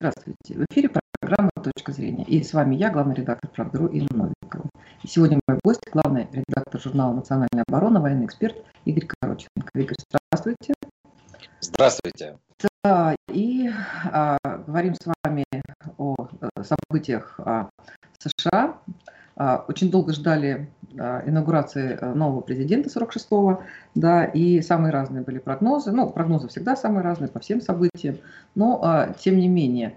Здравствуйте. В эфире программа «Точка зрения». И с вами я, главный редактор «Правдру» Ирина Новикова. И сегодня мой гость, главный редактор журнала «Национальная оборона», военный эксперт Игорь Короченко. Игорь, здравствуйте. Здравствуйте. Да, и а, говорим с вами о э, событиях а, США. А, очень долго ждали инаугурации э, нового президента 46-го, да, и самые разные были прогнозы. Ну, прогнозы всегда самые разные по всем событиям, но а, тем не менее,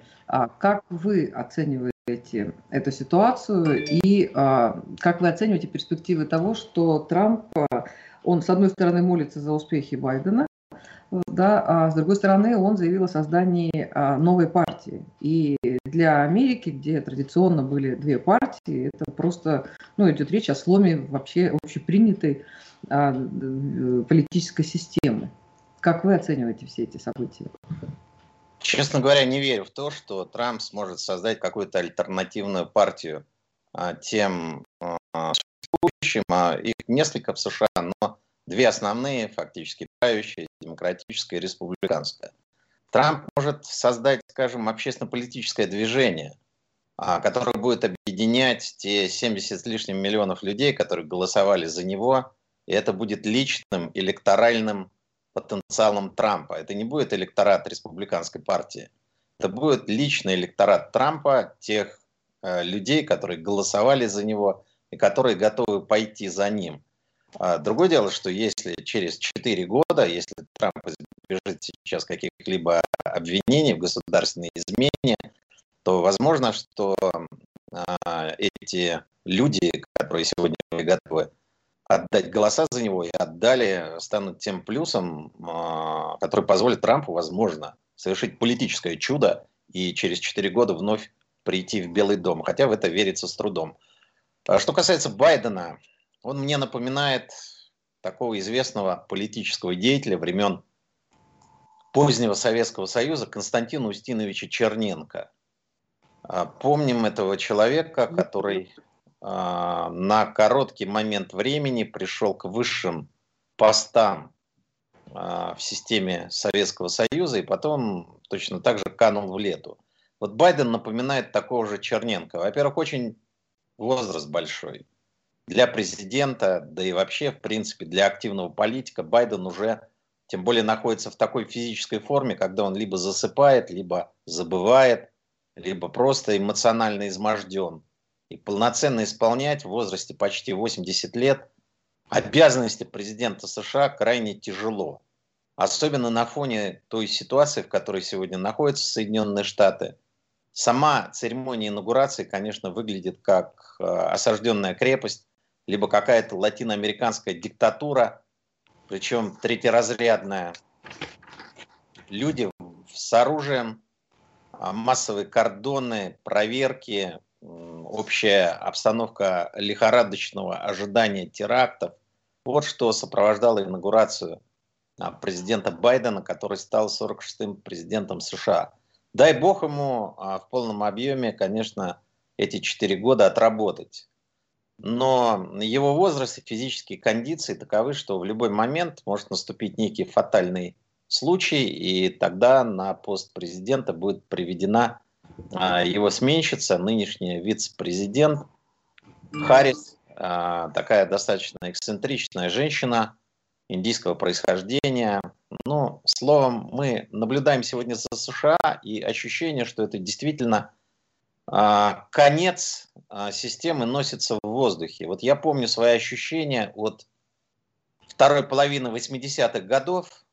как вы оцениваете эту ситуацию и как вы оцениваете перспективы того, что Трамп, он с одной стороны молится за успехи Байдена, да, а с другой стороны он заявил о создании а, новой партии. И для Америки, где традиционно были две партии, это просто, ну, идет речь о сломе вообще общепринятой а, политической системы. Как вы оцениваете все эти события? Честно говоря, не верю в то, что Трамп сможет создать какую-то альтернативную партию а, тем существующим, их несколько в США, но две основные, фактически правящие, демократическая республиканская. Трамп может создать, скажем, общественно-политическое движение, а, которое будет объединять те 70 с лишним миллионов людей, которые голосовали за него, и это будет личным электоральным потенциалом Трампа. Это не будет электорат республиканской партии. Это будет личный электорат Трампа, тех э, людей, которые голосовали за него и которые готовы пойти за ним. А другое дело, что если через 4 года, если Трамп избежит сейчас каких-либо обвинений в государственной измене, то возможно, что а, эти люди, которые сегодня готовы отдать голоса за него и отдали, станут тем плюсом, а, который позволит Трампу, возможно, совершить политическое чудо и через 4 года вновь прийти в Белый дом. Хотя в это верится с трудом. Что касается Байдена, он мне напоминает такого известного политического деятеля времен позднего Советского Союза Константина Устиновича Черненко. А, помним этого человека, который а, на короткий момент времени пришел к высшим постам а, в системе Советского Союза и потом точно так же канул в лету. Вот Байден напоминает такого же Черненко. Во-первых, очень возраст большой для президента, да и вообще, в принципе, для активного политика Байден уже, тем более, находится в такой физической форме, когда он либо засыпает, либо забывает, либо просто эмоционально изможден. И полноценно исполнять в возрасте почти 80 лет обязанности президента США крайне тяжело. Особенно на фоне той ситуации, в которой сегодня находятся Соединенные Штаты. Сама церемония инаугурации, конечно, выглядит как э, осажденная крепость, либо какая-то латиноамериканская диктатура, причем третьеразрядная. Люди с оружием, а, массовые кордоны, проверки, общая обстановка лихорадочного ожидания терактов. Вот что сопровождало инаугурацию а, президента Байдена, который стал 46-м президентом США. Дай бог ему а, в полном объеме, конечно, эти четыре года отработать но его возраст и физические кондиции таковы, что в любой момент может наступить некий фатальный случай, и тогда на пост президента будет приведена а, его сменщица, нынешняя вице-президент Харрис, а, такая достаточно эксцентричная женщина индийского происхождения. Ну, словом, мы наблюдаем сегодня за США, и ощущение, что это действительно конец а, системы носится в воздухе. Вот я помню свои ощущения от второй половины 80-х годов.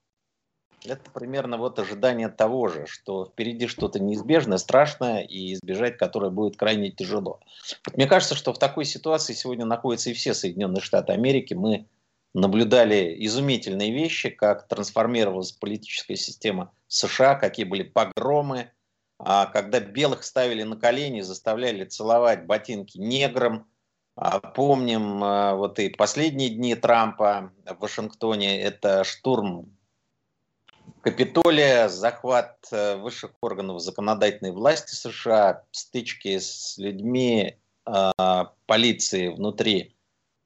Это примерно вот ожидание того же, что впереди что-то неизбежное, страшное, и избежать которое будет крайне тяжело. Вот мне кажется, что в такой ситуации сегодня находятся и все Соединенные Штаты Америки. Мы наблюдали изумительные вещи, как трансформировалась политическая система США, какие были погромы, а, когда белых ставили на колени, заставляли целовать ботинки неграм. А, помним а, вот и последние дни Трампа в Вашингтоне, это штурм Капитолия, захват э, высших органов законодательной власти США, стычки с людьми полиции внутри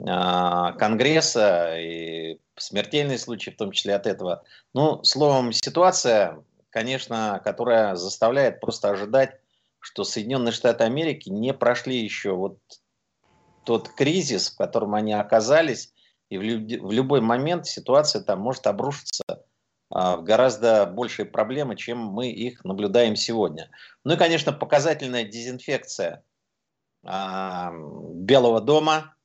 Конгресса и смертельные случаи, в том числе от этого. Ну, словом, ситуация конечно, которая заставляет просто ожидать, что Соединенные Штаты Америки не прошли еще вот тот кризис, в котором они оказались, и в, люб- в любой момент ситуация там может обрушиться а, в гораздо большие проблемы, чем мы их наблюдаем сегодня. Ну и, конечно, показательная дезинфекция а, Белого дома,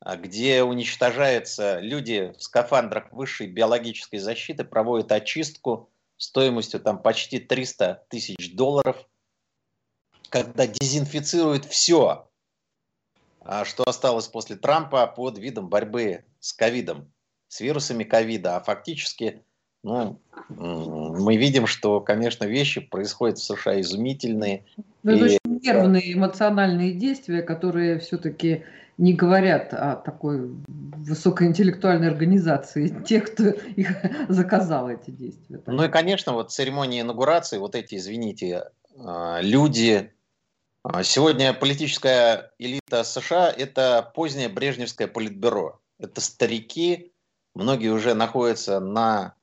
а, где уничтожаются люди в скафандрах высшей биологической защиты, проводят очистку стоимостью там почти 300 тысяч долларов, когда дезинфицируют все, а, что осталось после Трампа под видом борьбы с ковидом, с вирусами ковида, а фактически ну, мы видим, что, конечно, вещи происходят в США изумительные. Это и... нервные, эмоциональные действия, которые все-таки не говорят о такой высокоинтеллектуальной организации, тех, кто их заказал, эти действия. Ну и, конечно, вот церемония инаугурации, вот эти, извините, а, люди, а, сегодня политическая элита США – это позднее Брежневское политбюро. Это старики, многие уже находятся на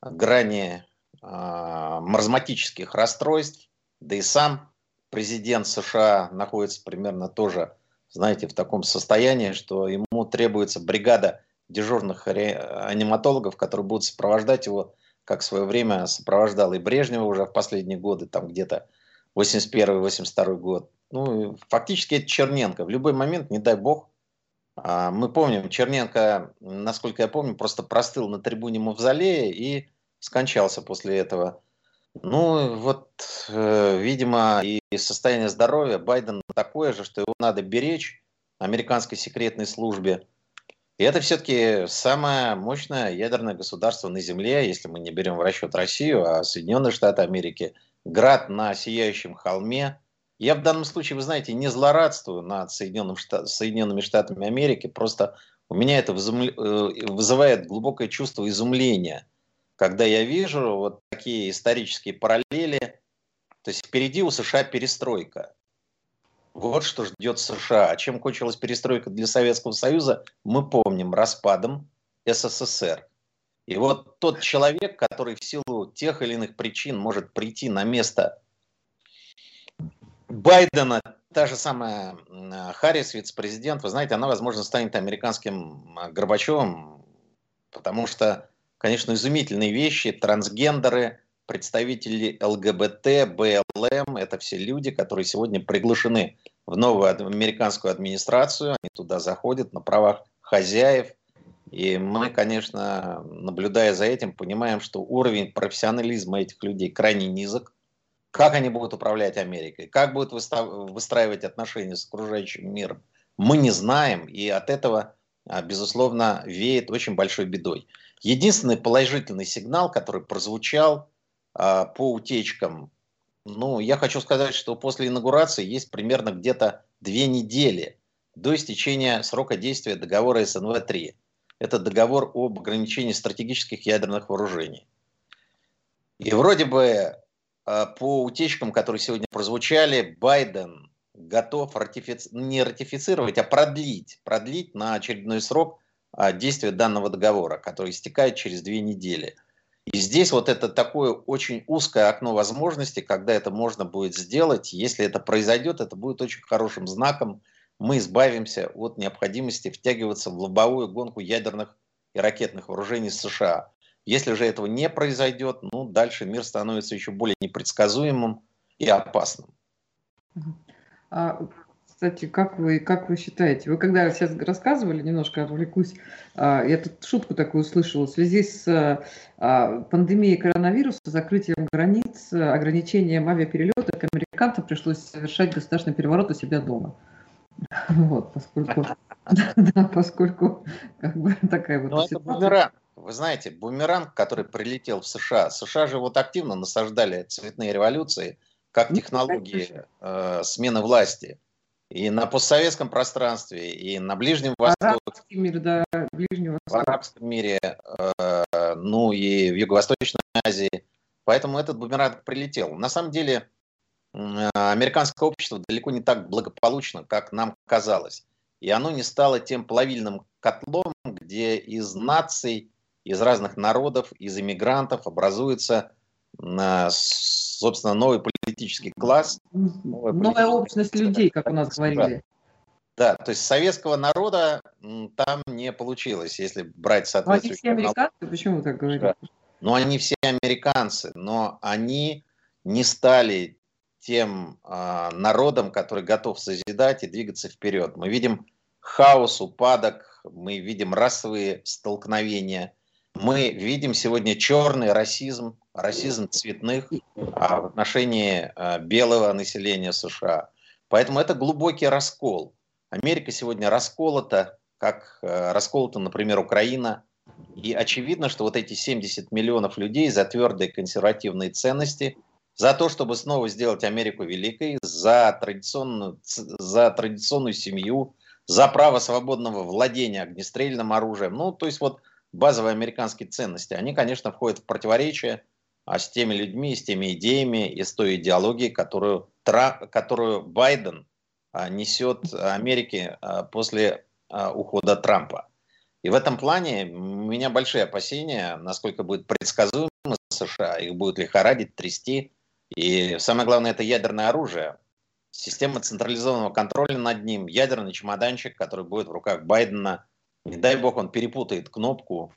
грани э, маразматических расстройств, да и сам президент США находится примерно тоже, знаете, в таком состоянии, что ему требуется бригада дежурных аниматологов, которые будут сопровождать его, как в свое время сопровождал и Брежнева уже в последние годы, там где-то 81-82 год. Ну, фактически это Черненко. В любой момент, не дай бог, а, мы помним, Черненко, насколько я помню, просто простыл на трибуне Мавзолея и скончался после этого. Ну, вот, э, видимо, и состояние здоровья Байдена такое же, что его надо беречь американской секретной службе. И это все-таки самое мощное ядерное государство на Земле, если мы не берем в расчет Россию, а Соединенные Штаты Америки – град на сияющем холме. Я в данном случае, вы знаете, не злорадствую над Соединенным Штат, Соединенными Штатами Америки, просто у меня это э, вызывает глубокое чувство изумления, когда я вижу вот такие исторические параллели, то есть впереди у США перестройка. Вот что ждет США. А чем кончилась перестройка для Советского Союза, мы помним распадом СССР. И вот тот человек, который в силу тех или иных причин может прийти на место Байдена, та же самая Харрис, вице-президент, вы знаете, она, возможно, станет американским а, Горбачевым, потому что, конечно, изумительные вещи, трансгендеры, представители ЛГБТ, БЛМ, это все люди, которые сегодня приглашены в новую американскую администрацию, они туда заходят на правах хозяев, и мы, конечно, наблюдая за этим, понимаем, что уровень профессионализма этих людей крайне низок. Как они будут управлять Америкой, как будут выстраивать отношения с окружающим миром, мы не знаем, и от этого, а, безусловно, веет очень большой бедой. Единственный положительный сигнал, который прозвучал а, по утечкам, ну, я хочу сказать, что после инаугурации есть примерно где-то две недели до истечения срока действия договора СНВ-3 это договор об ограничении стратегических ядерных вооружений. И вроде бы а, по утечкам, которые сегодня прозвучали, Байден готов ратифици... не ратифицировать, а продлить, продлить на очередной срок действия данного договора, который истекает через две недели. И здесь вот это такое очень узкое окно возможностей, когда это можно будет сделать. Если это произойдет, это будет очень хорошим знаком мы избавимся от необходимости втягиваться в лобовую гонку ядерных и ракетных вооружений США. Если же этого не произойдет, ну, дальше мир становится еще более непредсказуемым и опасным. А, кстати, как вы, как вы считаете, вы когда сейчас рассказывали, немножко отвлекусь, а, я тут шутку такую услышала, в связи с а, пандемией коронавируса, закрытием границ, ограничением авиаперелетов, американцам пришлось совершать государственный переворот у себя дома. Вот, поскольку, да, поскольку как бы такая вот Но это бумеранг. Вы знаете, бумеранг, который прилетел в США, США же вот активно насаждали цветные революции как ну, технологии э, смены власти. И на постсоветском пространстве, и на Ближнем Востоке. Мир, да, Ближнем В арабском мире, э, ну и в Юго-Восточной Азии. Поэтому этот бумеранг прилетел. На самом деле, а, американское общество далеко не так благополучно, как нам казалось. И оно не стало тем плавильным котлом, где из наций, из разных народов, из иммигрантов образуется собственно, новый политический класс. Новая общность людей, как у нас говорили. Да, то есть советского народа там не получилось, если брать соответствующие... они все американцы? Почему так говорите? Ну, они все американцы, но они не стали тем э, народом, который готов созидать и двигаться вперед. Мы видим хаос, упадок, мы видим расовые столкновения, мы видим сегодня черный расизм, расизм цветных а, в отношении а, белого населения США. Поэтому это глубокий раскол. Америка сегодня расколота, как э, расколота, например, Украина. И очевидно, что вот эти 70 миллионов людей за твердые консервативные ценности, за то, чтобы снова сделать Америку великой, за традиционную, за традиционную семью, за право свободного владения огнестрельным оружием. Ну, то есть вот базовые американские ценности, они, конечно, входят в противоречие а с теми людьми, с теми идеями и с той идеологией, которую, которую Байден а, несет Америке а, после ухода Трампа. И в этом плане у меня большие опасения, насколько будет предсказуемо США, их будет лихорадить, трясти. И самое главное, это ядерное оружие. Система централизованного контроля над ним, ядерный чемоданчик, который будет в руках Байдена. Не дай бог он перепутает кнопку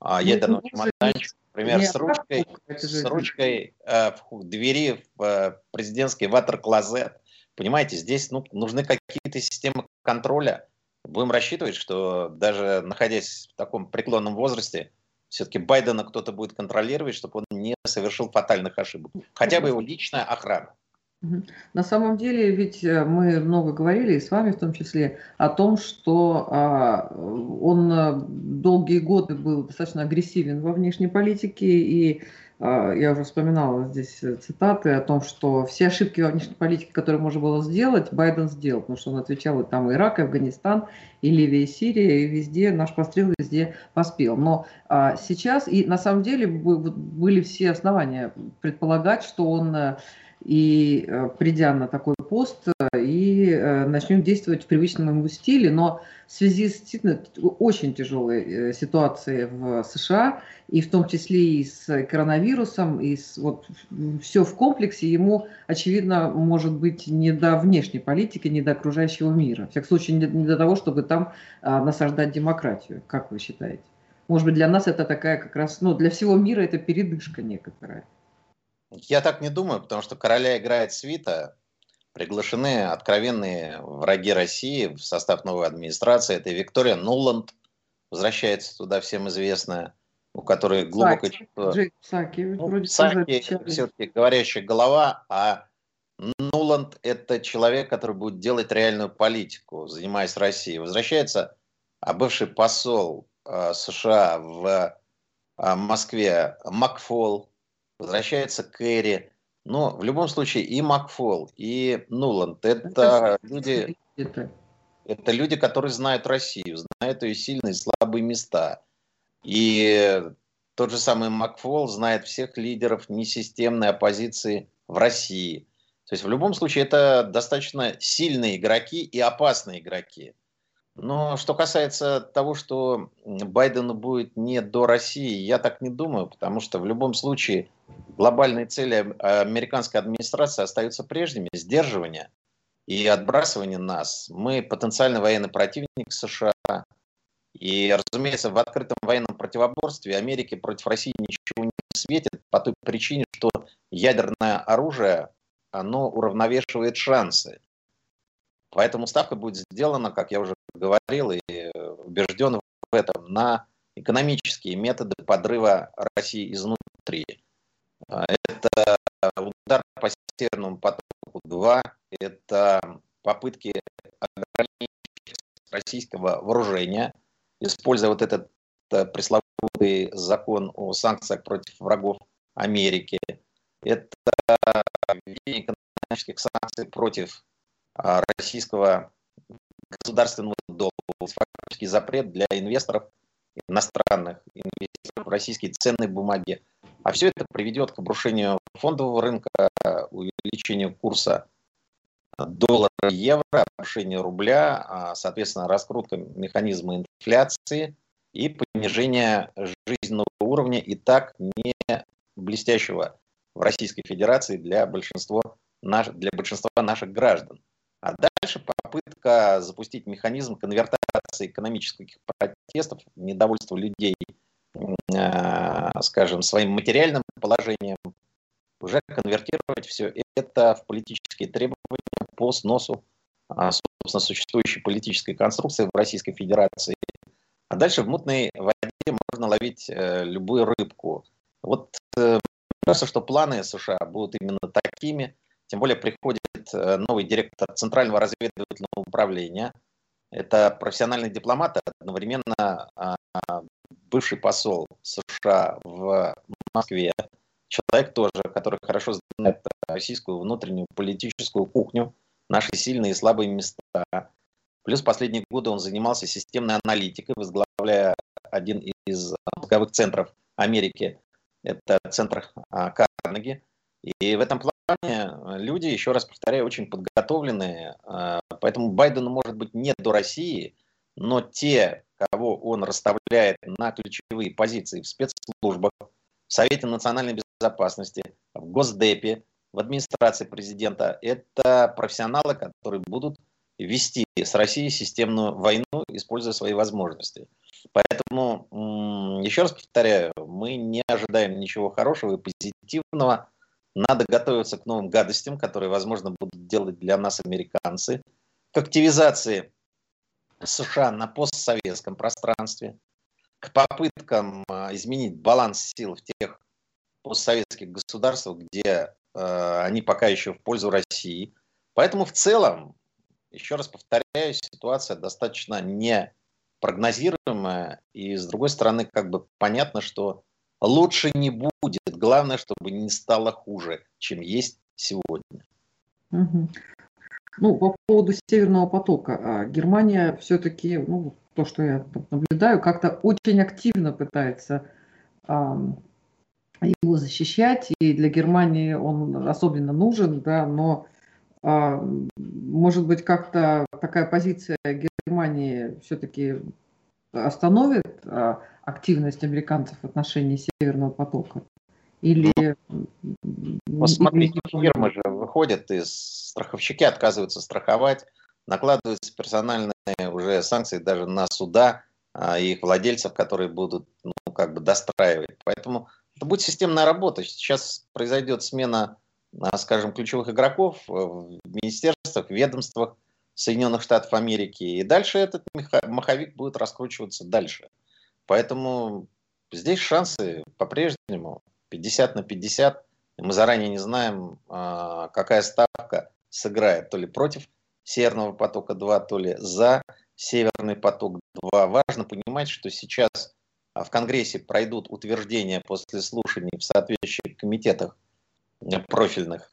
а, ну, ядерного чемоданчика, например, с ручкой, с ручкой э, в двери в э, президентский ватер-клозет Понимаете, здесь ну, нужны какие-то системы контроля. Будем рассчитывать, что даже находясь в таком преклонном возрасте, все-таки Байдена кто-то будет контролировать, чтобы он не совершил фатальных ошибок. Хотя бы его личная охрана. На самом деле, ведь э, мы много говорили, и с вами в том числе, о том, что а, он э, долгие годы был достаточно агрессивен во внешней политике, и а, я уже вспоминала здесь э, цитаты о том, что все ошибки во внешней политике, которые можно было сделать, Байден сделал, потому что он отвечал и там Ирак, и Афганистан, и Ливия, и Сирия, и везде наш пострел везде поспел. Но а, сейчас, и на самом деле были все основания предполагать, что он и э, придя на такой пост, и э, начнем действовать в привычном ему стиле, но в связи с действительно очень тяжелой э, ситуацией в США, и в том числе и с коронавирусом, и с, вот, все в комплексе, ему, очевидно, может быть не до внешней политики, не до окружающего мира. В всяком случае, не, не до того, чтобы там а, насаждать демократию. Как вы считаете? Может быть, для нас это такая как раз, ну, для всего мира это передышка некоторая. Я так не думаю, потому что короля играет свита, приглашены откровенные враги России в состав новой администрации. Это Виктория Нуланд, возвращается туда всем известная, у которой глубокое чувство... Саки, ну, Саки все-таки говорящая голова, а Нуланд – это человек, который будет делать реальную политику, занимаясь Россией. Возвращается а бывший посол э, США в э, Москве Макфол, возвращается Кэрри. Но в любом случае и Макфол, и Нуланд – это люди, это люди, которые знают Россию, знают ее сильные и слабые места. И тот же самый Макфол знает всех лидеров несистемной оппозиции в России. То есть в любом случае это достаточно сильные игроки и опасные игроки. Но что касается того, что Байдену будет не до России, я так не думаю, потому что в любом случае глобальные цели американской администрации остаются прежними. Сдерживание и отбрасывание нас. Мы потенциальный военный противник США. И, разумеется, в открытом военном противоборстве Америке против России ничего не светит по той причине, что ядерное оружие, оно уравновешивает шансы. Поэтому ставка будет сделана, как я уже говорил и убежден в этом, на экономические методы подрыва России изнутри. А, это удар по Северному потоку-2, это попытки ограничить российского вооружения, используя вот этот э, пресловутый закон о санкциях против врагов Америки. Это введение экономических санкций против российского государственного долга, фактически запрет для инвесторов иностранных, инвесторов российские ценные бумаги. А все это приведет к обрушению фондового рынка, увеличению курса доллара и евро, обрушению рубля, а, соответственно, раскрутка механизма инфляции и понижение жизненного уровня и так не блестящего в Российской Федерации для большинства, для большинства наших граждан. А дальше попытка запустить механизм конвертации экономических протестов, недовольства людей, э, скажем, своим материальным положением, уже конвертировать все это в политические требования по сносу, а, собственно, существующей политической конструкции в Российской Федерации. А дальше в мутной воде можно ловить э, любую рыбку. Вот э, кажется, что планы США будут именно такими. Тем более приходит э, новый директор Центрального разведывательного управления. Это профессиональный дипломат, одновременно а, бывший посол США в Москве. Человек тоже, который хорошо знает российскую внутреннюю политическую кухню, наши сильные и слабые места. Плюс последние годы он занимался системной аналитикой, возглавляя один из мозговых центров Америки это центр а, Карнеги. И в этом плане люди, еще раз повторяю, очень подготовленные. А, поэтому Байдену может быть не до России, но те, кого он расставляет на ключевые позиции в спецслужбах, в Совете национальной безопасности, в Госдепе, в администрации президента, это профессионалы, которые будут вести с Россией системную войну, используя свои возможности. Поэтому, еще раз повторяю, мы не ожидаем ничего хорошего и позитивного. Надо готовиться к новым гадостям, которые, возможно, будут делать для нас американцы, к активизации США на постсоветском пространстве, к попыткам а, изменить баланс сил в тех постсоветских государствах, где э, они пока еще в пользу России. Поэтому в целом, еще раз повторяю, ситуация достаточно не прогнозируемая, и с другой стороны, как бы понятно, что лучше не будет. Главное, чтобы не стало хуже, чем есть сегодня. Угу. Ну, по поводу Северного потока. А, Германия все-таки, ну, то, что я наблюдаю, как-то очень активно пытается а, его защищать, и для Германии он особенно нужен, да, но а, может быть, как-то такая позиция Германии все-таки остановит а, активность американцев в отношении Северного потока? Или... Посмотрите, фирмы же выходят из страховщики, отказываются страховать, накладываются персональные уже санкции даже на суда а, и их владельцев, которые будут ну, как бы достраивать. Поэтому это будет системная работа. Сейчас произойдет смена а, скажем, ключевых игроков в министерствах, ведомствах Соединенных Штатов Америки. И дальше этот маховик будет раскручиваться дальше. Поэтому здесь шансы по-прежнему 50 на 50. Мы заранее не знаем, а, какая ставка сыграет то ли против Северного потока-2, то ли за Северный поток-2. Важно понимать, что сейчас в Конгрессе пройдут утверждения после слушаний в соответствующих комитетах профильных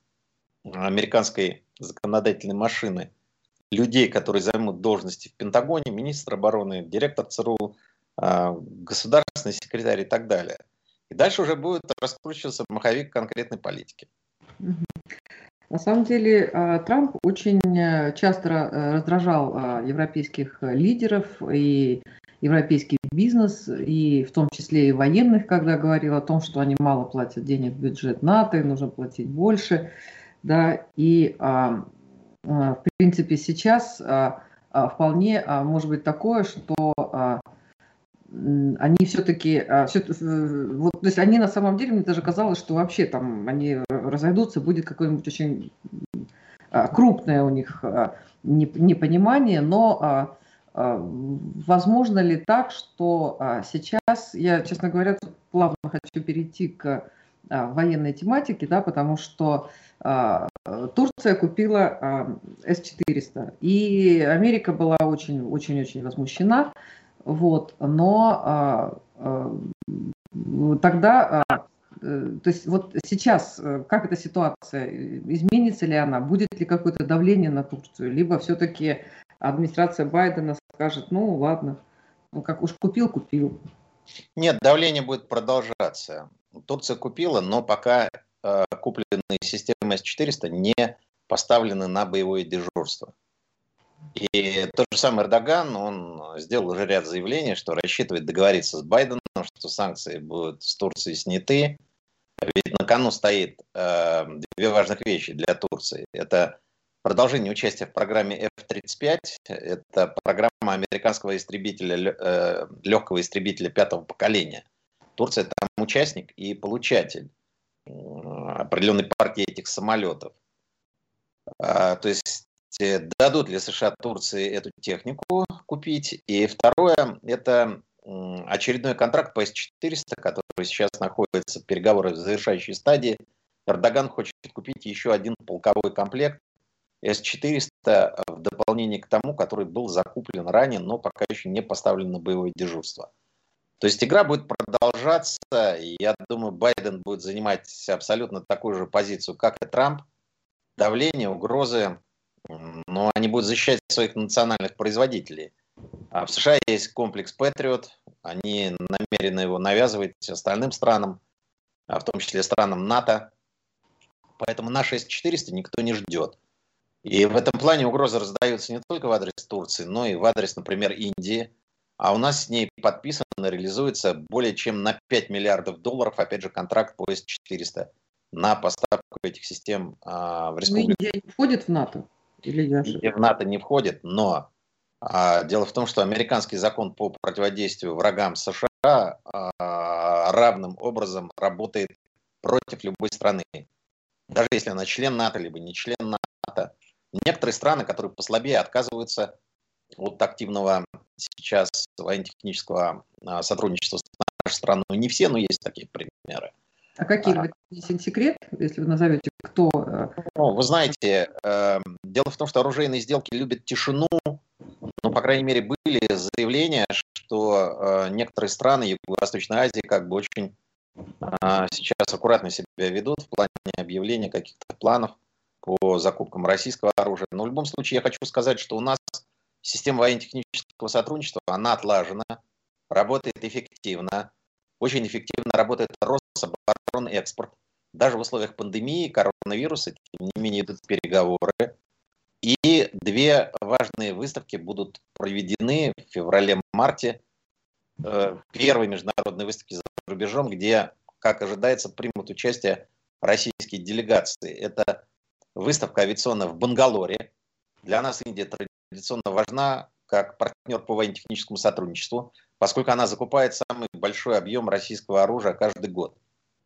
американской законодательной машины людей, которые займут должности в Пентагоне, министр обороны, директор ЦРУ, а, государственный секретарь и так далее. И дальше уже будет раскручиваться маховик конкретной политики. На самом деле а, Трамп очень э, часто э, раздражал а, европейских лидеров и европейский бизнес, и в том числе и военных, когда говорил о том, что они мало платят денег в бюджет НАТО, и нужно платить больше. Да, и а, а, в принципе сейчас а, а, вполне а, может быть такое, что а, они все-таки, а, все, вот, то есть они на самом деле, мне даже казалось, что вообще там они разойдутся, будет какое-нибудь очень а, крупное у них а, непонимание, но возможно ли так, что сейчас, я, честно говоря, плавно хочу перейти к военной тематике, да, потому что Турция купила С-400, и Америка была очень-очень-очень возмущена, вот, но тогда э, то есть вот сейчас э, как эта ситуация, изменится ли она, будет ли какое-то давление на Турцию, либо все-таки администрация Байдена скажет, ну ладно, ну как уж купил, купил. Нет, давление будет продолжаться. Турция купила, но пока э, купленные системы С-400 не поставлены на боевое дежурство. И тот же самый Эрдоган, он сделал уже ряд заявлений, что рассчитывает договориться с Байденом, что санкции будут с Турции сняты, Ведь на кону стоит э, две важных вещи для Турции. Это продолжение участия в программе F-35. Это программа американского истребителя, э, легкого истребителя пятого поколения. Турция там участник и получатель определенной партии этих самолетов. А, то есть дадут ли США Турции эту технику купить? И второе, это очередной контракт по С-400, который сейчас находится в переговорах в завершающей стадии. Эрдоган хочет купить еще один полковой комплект С-400 в дополнение к тому, который был закуплен ранее, но пока еще не поставлен на боевое дежурство. То есть игра будет продолжаться, и я думаю, Байден будет занимать абсолютно такую же позицию, как и Трамп. Давление, угрозы, но они будут защищать своих национальных производителей. А в США есть комплекс Patriot, они намерены его навязывать остальным странам, а в том числе странам НАТО. Поэтому на 6400 никто не ждет. И в этом плане угрозы раздаются не только в адрес Турции, но и в адрес, например, Индии. А у нас с ней подписано, реализуется более чем на 5 миллиардов долларов, опять же, контракт по С-400 на поставку этих систем а, в республику. Но Индия не входит в НАТО? Или я Индия в НАТО не входит, но а, дело в том, что американский закон по противодействию врагам США а, равным образом работает против любой страны. Даже если она член НАТО, либо не член НАТО. Некоторые страны, которые послабее, отказываются от активного сейчас военно-технического а, сотрудничества с нашей страной. Не все, но есть такие примеры. А какие? А, вы секрет, если вы назовете, кто? Э? Ну, вы знаете, э, дело в том, что оружейные сделки любят тишину, ну, по крайней мере, были заявления, что э, некоторые страны Юго-Восточной Азии как бы очень э, сейчас аккуратно себя ведут в плане объявления каких-то планов по закупкам российского оружия. Но в любом случае я хочу сказать, что у нас система военно-технического сотрудничества, она отлажена, работает эффективно, очень эффективно работает Рособоронэкспорт. Даже в условиях пандемии, коронавируса, тем не менее, идут переговоры. И две важные выставки будут проведены в феврале-марте. Э, первые международные выставки за рубежом, где, как ожидается, примут участие российские делегации. Это выставка авиационная в Бангалоре. Для нас Индия традиционно важна как партнер по военно-техническому сотрудничеству, поскольку она закупает самый большой объем российского оружия каждый год.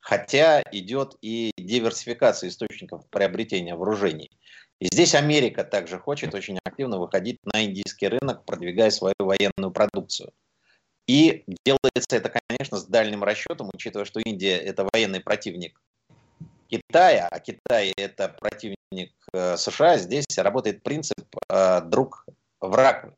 Хотя идет и диверсификация источников приобретения вооружений. И здесь Америка также хочет очень активно выходить на индийский рынок, продвигая свою военную продукцию. И делается это, конечно, с дальним расчетом, учитывая, что Индия – это военный противник Китая, а Китай – это противник э, США. Здесь работает принцип э, друг-враг.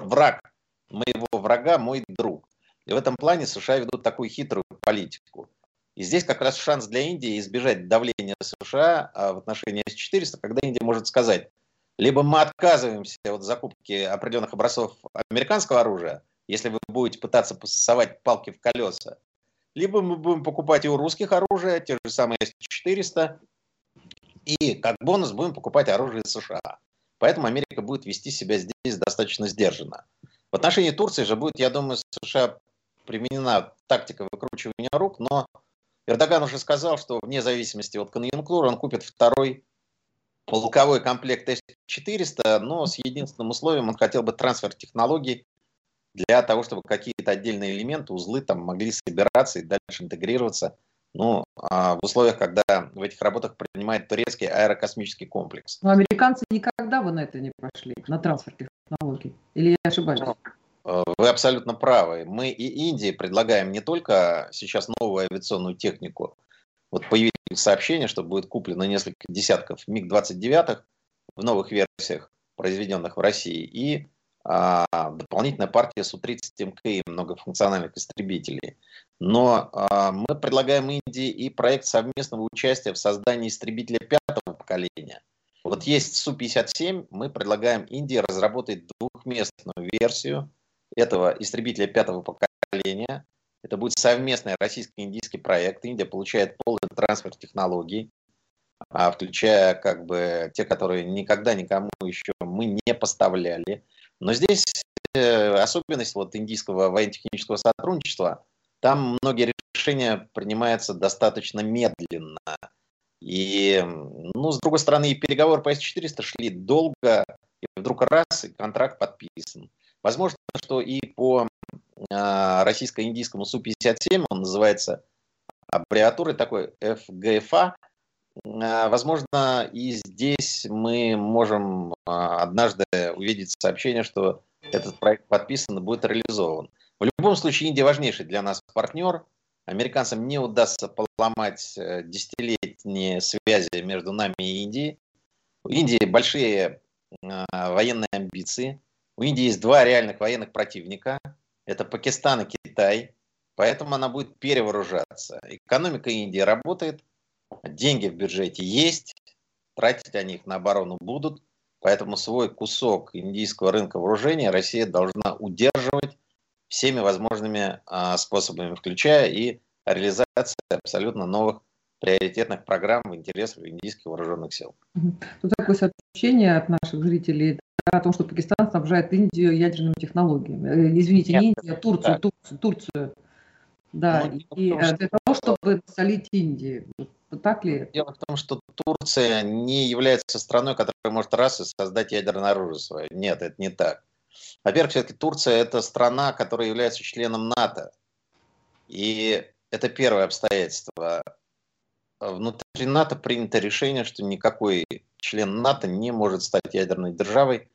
Враг моего врага – мой друг. И в этом плане США ведут такую хитрую политику. И здесь как раз шанс для Индии избежать давления США а, в отношении С-400, когда Индия может сказать, либо мы отказываемся от закупки определенных образцов американского оружия, если вы будете пытаться посовать палки в колеса, либо мы будем покупать и у русских оружия, те же самые С-400, и как бонус будем покупать оружие США. Поэтому Америка будет вести себя здесь достаточно сдержанно. В отношении Турции же будет, я думаю, США применена тактика выкручивания рук, но Эрдоган уже сказал, что вне зависимости от конъюнктуры он купит второй полковой комплект С-400, но с единственным условием он хотел бы трансфер технологий для того, чтобы какие-то отдельные элементы, узлы там могли собираться и дальше интегрироваться ну, а в условиях, когда в этих работах принимает турецкий аэрокосмический комплекс. Но американцы никогда бы на это не пошли, на трансфер технологий. Или я ошибаюсь? Э, вы абсолютно правы. Мы и Индии предлагаем не только сейчас новую авиационную технику. Вот появились сообщения, что будет куплено несколько десятков МиГ-29 в новых версиях, произведенных в России, и а, дополнительная партия Су-30 МК и многофункциональных истребителей. Но а, мы предлагаем Индии и проект совместного участия в создании истребителя пятого поколения. Вот есть Су-57, мы предлагаем Индии разработать двухместную версию – этого истребителя пятого поколения. Это будет совместный российско-индийский проект. Индия получает полный трансфер технологий, а, включая как бы те, которые никогда никому еще мы не поставляли. Но здесь э, особенность вот индийского военно-технического сотрудничества, там многие решение принимается достаточно медленно. И, ну, с другой стороны, переговоры по С-400 шли долго, и вдруг раз, и контракт подписан. Возможно, что и по э, российско-индийскому Су-57, он называется аббревиатурой такой ФГФА, э, возможно, и здесь мы можем э, однажды увидеть сообщение, что этот проект подписан и будет реализован. В любом случае, Индия важнейший для нас партнер. Американцам не удастся поломать э, десятилетние связи между нами и Индией. У Индии большие военные амбиции. У Индии есть два реальных военных противника. Это Пакистан и Китай. Поэтому она будет перевооружаться. Экономика Индии работает, деньги в бюджете есть, тратить они их на оборону будут. Поэтому свой кусок индийского рынка вооружения Россия должна удерживать всеми возможными а, способами, включая и реализация абсолютно новых приоритетных программ в интересах индийских вооруженных сил. Тут такое сообщение от наших зрителей о том, что Пакистан снабжает Индию ядерными технологиями. Э, извините, Нет, не Индию, а Турцию, да. Турцию, Турцию. Да, ну, и том, э, для что... того, чтобы солить Индии. Так ли? Дело в том, что Турция не является страной, которая может раз и создать ядерное оружие свое. Нет, это не так. Во-первых, все-таки Турция это страна, которая является членом НАТО. И это первое обстоятельство. Внутри НАТО принято решение, что никакой член НАТО не может стать ядерной державой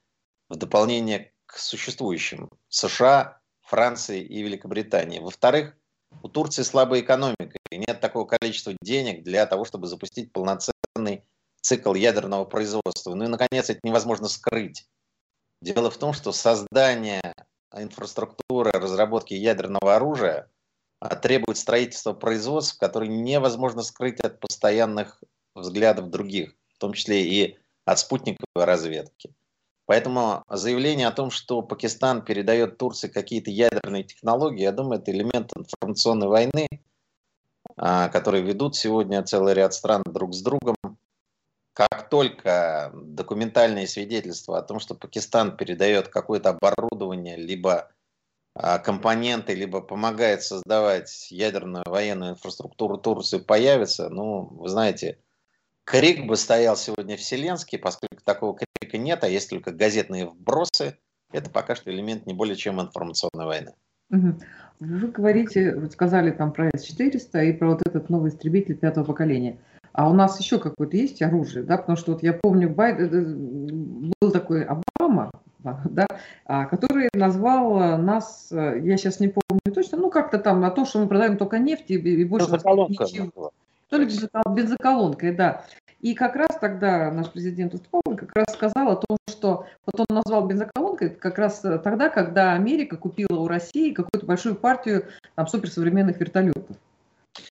в дополнение к существующим США, Франции и Великобритании. Во-вторых, у Турции слабая экономика, и нет такого количества денег для того, чтобы запустить полноценный цикл ядерного производства. Ну и, наконец, это невозможно скрыть. Дело в том, что создание инфраструктуры разработки ядерного оружия а, требует строительства производств, которые невозможно скрыть от постоянных взглядов других, в том числе и от спутниковой разведки. Поэтому заявление о том, что Пакистан передает Турции какие-то ядерные технологии, я думаю, это элемент информационной войны, а, которые ведут сегодня целый ряд стран друг с другом. Как только документальные свидетельства о том, что Пакистан передает какое-то оборудование, либо а, компоненты, либо помогает создавать ядерную военную инфраструктуру Турции, появятся, ну, вы знаете, крик бы стоял сегодня вселенский, поскольку такого крика нет, а есть только газетные вбросы. Это пока что элемент не более чем информационной войны. Вы говорите, вот сказали там про С-400 и про вот этот новый истребитель пятого поколения. А у нас еще какое-то есть оружие, да? Потому что вот я помню, Байд... Э, э, был такой Обама, да, а, который назвал нас, э, я сейчас не помню точно, ну как-то там на то, что мы продаем только нефть и, и больше ничего. То ли бензоколонкой, да. И как раз тогда наш президент выступал, как раз сказал о том, что вот он назвал бензоколонкой как раз тогда, когда Америка купила у России какую-то большую партию там, суперсовременных вертолетов.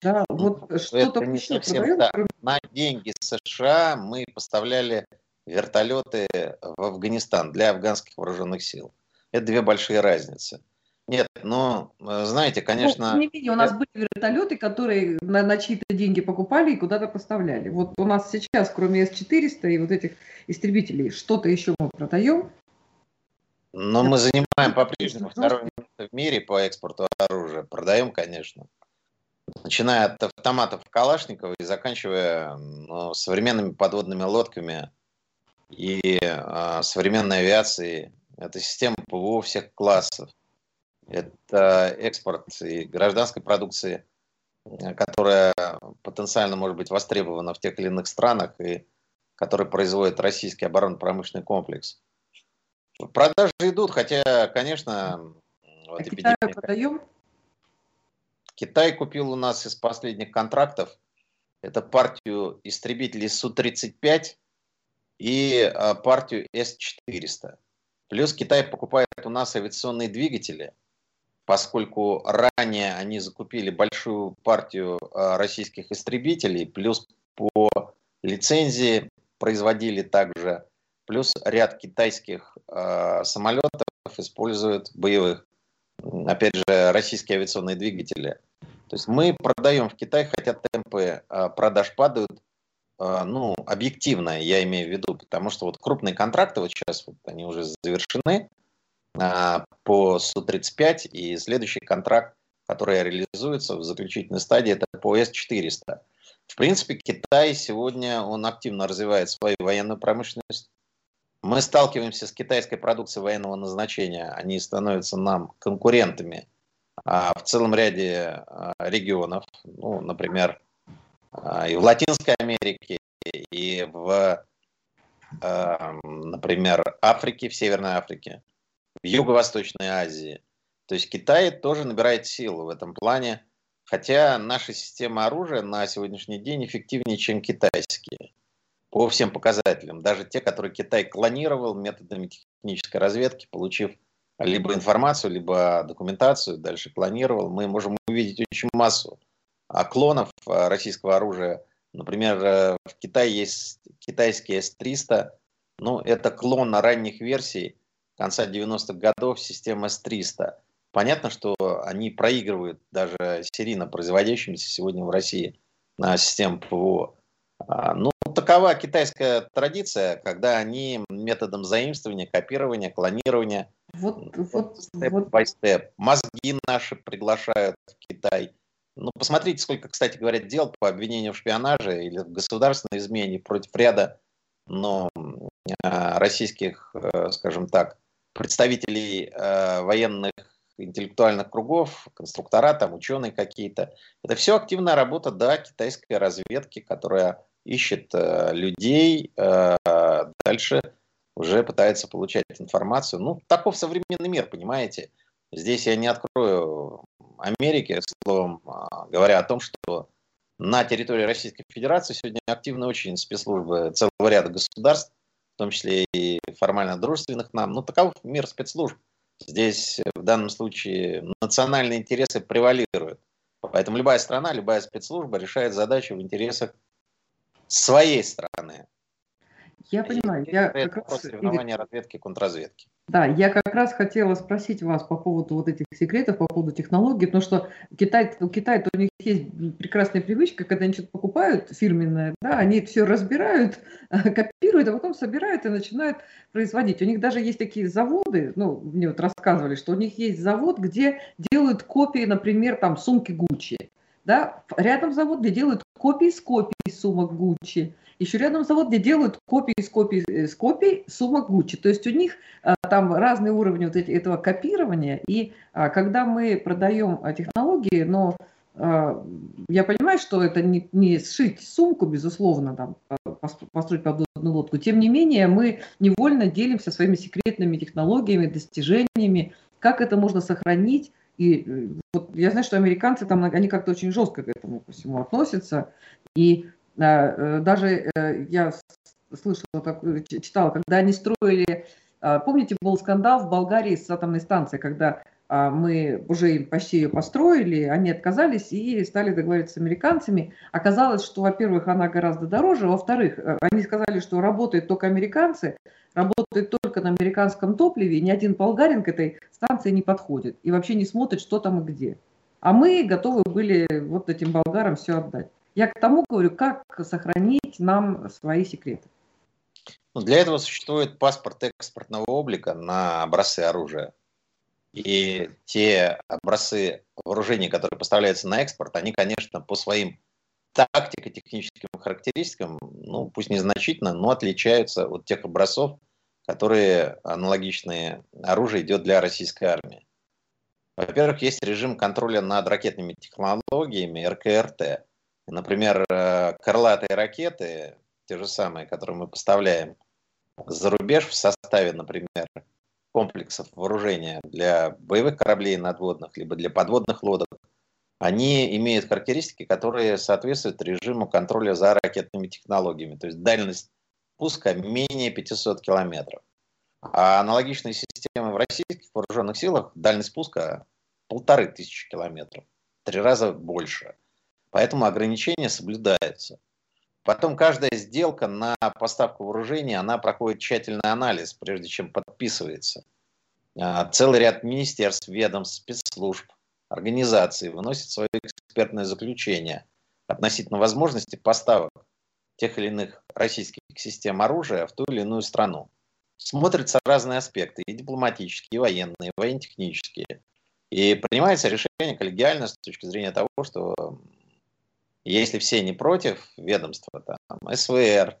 Да, вот ну, что-то не совсем да. На деньги США мы поставляли вертолеты в Афганистан для афганских вооруженных сил. Это две большие разницы. Нет, но э, знаете, конечно... Ну, тем не менее, у нас были вертолеты, которые на, на чьи-то деньги покупали и куда-то поставляли. Вот у нас сейчас, кроме С-400 и вот этих истребителей, что-то еще мы продаем. Но мы занимаем по-прежнему второе место в мире по экспорту оружия. Продаем, конечно. Начиная от автоматов Калашникова и заканчивая ну, современными подводными лодками и э, современной авиацией. Это система ПВО всех классов это экспорт и гражданской продукции, которая потенциально может быть востребована в тех или иных странах и который производит российский оборонно-промышленный комплекс. Продажи идут, хотя, конечно, вот а эпидемия... Китаю продаем? Китай купил у нас из последних контрактов это партию истребителей Су-35 и а, партию С-400. Плюс Китай покупает у нас авиационные двигатели – поскольку ранее они закупили большую партию э, российских истребителей, плюс по лицензии производили также, плюс ряд китайских э, самолетов используют боевых, опять же, российские авиационные двигатели. То есть мы продаем в Китай, хотя темпы э, продаж падают, ну, объективно, я имею в виду, потому что вот крупные контракты вот сейчас вот они уже завершены, по Су-35, и следующий контракт которая реализуется в заключительной стадии, это по С-400. В принципе, Китай сегодня, он активно развивает свою военную промышленность. Мы сталкиваемся с китайской продукцией военного назначения. Они становятся нам конкурентами а, в целом ряде а, регионов. Ну, например, а, и в Латинской Америке, и в, например, Африке, в Северной Африке, в Юго-Восточной Азии. То есть Китай тоже набирает силу в этом плане, хотя наша система оружия на сегодняшний день эффективнее, чем китайские по всем показателям. Даже те, которые Китай клонировал методами технической разведки, получив либо информацию, либо документацию, дальше клонировал, мы можем увидеть очень массу клонов а, российского оружия. Например, э, в Китае есть китайский С-300, ну, это клон на ранних версий конца 90-х годов системы С-300. Понятно, что они проигрывают даже серийно производящимся сегодня в России на систему ПВО. А, ну, такова китайская традиция, когда они методом заимствования, копирования, клонирования, вот, вот, степ вот. by step. Мозги наши приглашают в Китай. Ну, посмотрите, сколько, кстати говоря, дел по обвинению в шпионаже или в государственной измене против ряда но, а, российских, э, скажем так, представителей э, военных интеллектуальных кругов, конструктора, там ученые какие-то. Это все активная работа, да, китайской разведки, которая ищет э, людей, э, дальше уже пытается получать информацию. Ну, таков современный мир, понимаете. Здесь я не открою Америки, словом э, говоря о том, что на территории Российской Федерации сегодня активны очень спецслужбы целого ряда государств, том числе и формально дружественных нам. Ну, таков мир спецслужб. Здесь в данном случае национальные интересы превалируют. Поэтому любая страна, любая спецслужба решает задачу в интересах своей страны. Я понимаю. Я как раз... соревнования разведки и контрразведки. Да, я как раз хотела спросить вас по поводу вот этих секретов, по поводу технологий, потому что Китай, у Китая у них есть прекрасная привычка, когда они что-то покупают фирменное, да, они все разбирают, копируют, а потом собирают и начинают производить. У них даже есть такие заводы, ну, мне вот рассказывали, что у них есть завод, где делают копии, например, там сумки Гуччи, да, рядом завод, где делают копии с копий сумок Гуччи, еще рядом завод, где делают копии с копий э, с копий сумок Гуччи. То есть у них а, там разные уровни вот этого копирования. И а, когда мы продаем а, технологии, но а, я понимаю, что это не, не сшить сумку, безусловно, там, построить подводную лодку. Тем не менее, мы невольно делимся своими секретными технологиями, достижениями, как это можно сохранить. И э, вот я знаю, что американцы там, они как-то очень жестко к этому ко всему относятся. И Э, даже э, я слышала, читала, когда они строили, а, помните, был скандал в Болгарии с атомной станцией, когда мы уже почти ее построили, они отказались и стали договариваться с американцами. Оказалось, что, во-первых, она гораздо дороже, во-вторых, э, они сказали, что работают только американцы, работают только на американском топливе, ни один болгарин к этой станции не подходит и вообще не смотрит, что там и где. А мы готовы были вот этим болгарам все отдать. Я к тому говорю, как сохранить нам свои секреты. Ну, для этого существует паспорт экспортного облика на образцы оружия. И те образцы вооружений, которые поставляются на экспорт, они, конечно, по своим тактико-техническим характеристикам, ну, пусть незначительно, но отличаются от тех образцов, которые аналогичные оружие идет для российской армии. Во-первых, есть режим контроля над ракетными технологиями РКРТ. Например, э, крылатые ракеты, те же самые, которые мы поставляем за рубеж в составе, например, комплексов вооружения для боевых кораблей надводных, либо для подводных лодок, они имеют характеристики, которые соответствуют режиму контроля за ракетными технологиями. То есть дальность пуска менее 500 километров. А аналогичные системы в российских вооруженных силах дальность пуска полторы тысячи километров, три раза больше. Поэтому ограничения соблюдаются. Потом каждая сделка на поставку вооружения, она проходит тщательный анализ, прежде чем подписывается. А, целый ряд министерств, ведомств, спецслужб, организаций выносит свое экспертное заключение относительно возможности поставок тех или иных российских систем оружия в ту или иную страну. Смотрятся разные аспекты, и дипломатические, и военные, и военно-технические. И принимается решение коллегиально с точки зрения того, что если все не против ведомства, там, СВР,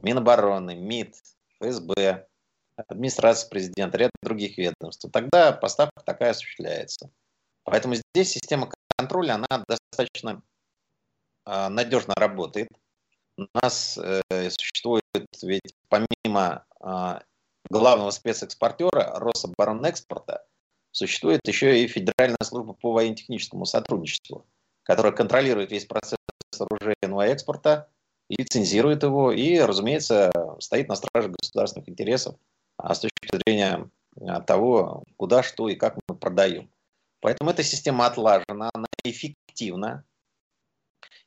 Минобороны, МИД, ФСБ, администрация президента, ряд других ведомств, то тогда поставка такая осуществляется. Поэтому здесь система контроля, она достаточно э, надежно работает. У нас э, существует ведь помимо э, главного спецэкспортера Рособоронэкспорта, существует еще и Федеральная служба по военно-техническому сотрудничеству, которая контролирует весь процесс оружейного экспорта, лицензирует его и, разумеется, стоит на страже государственных интересов а с точки зрения а, того, куда, что и как мы продаем. Поэтому эта система отлажена, она эффективна.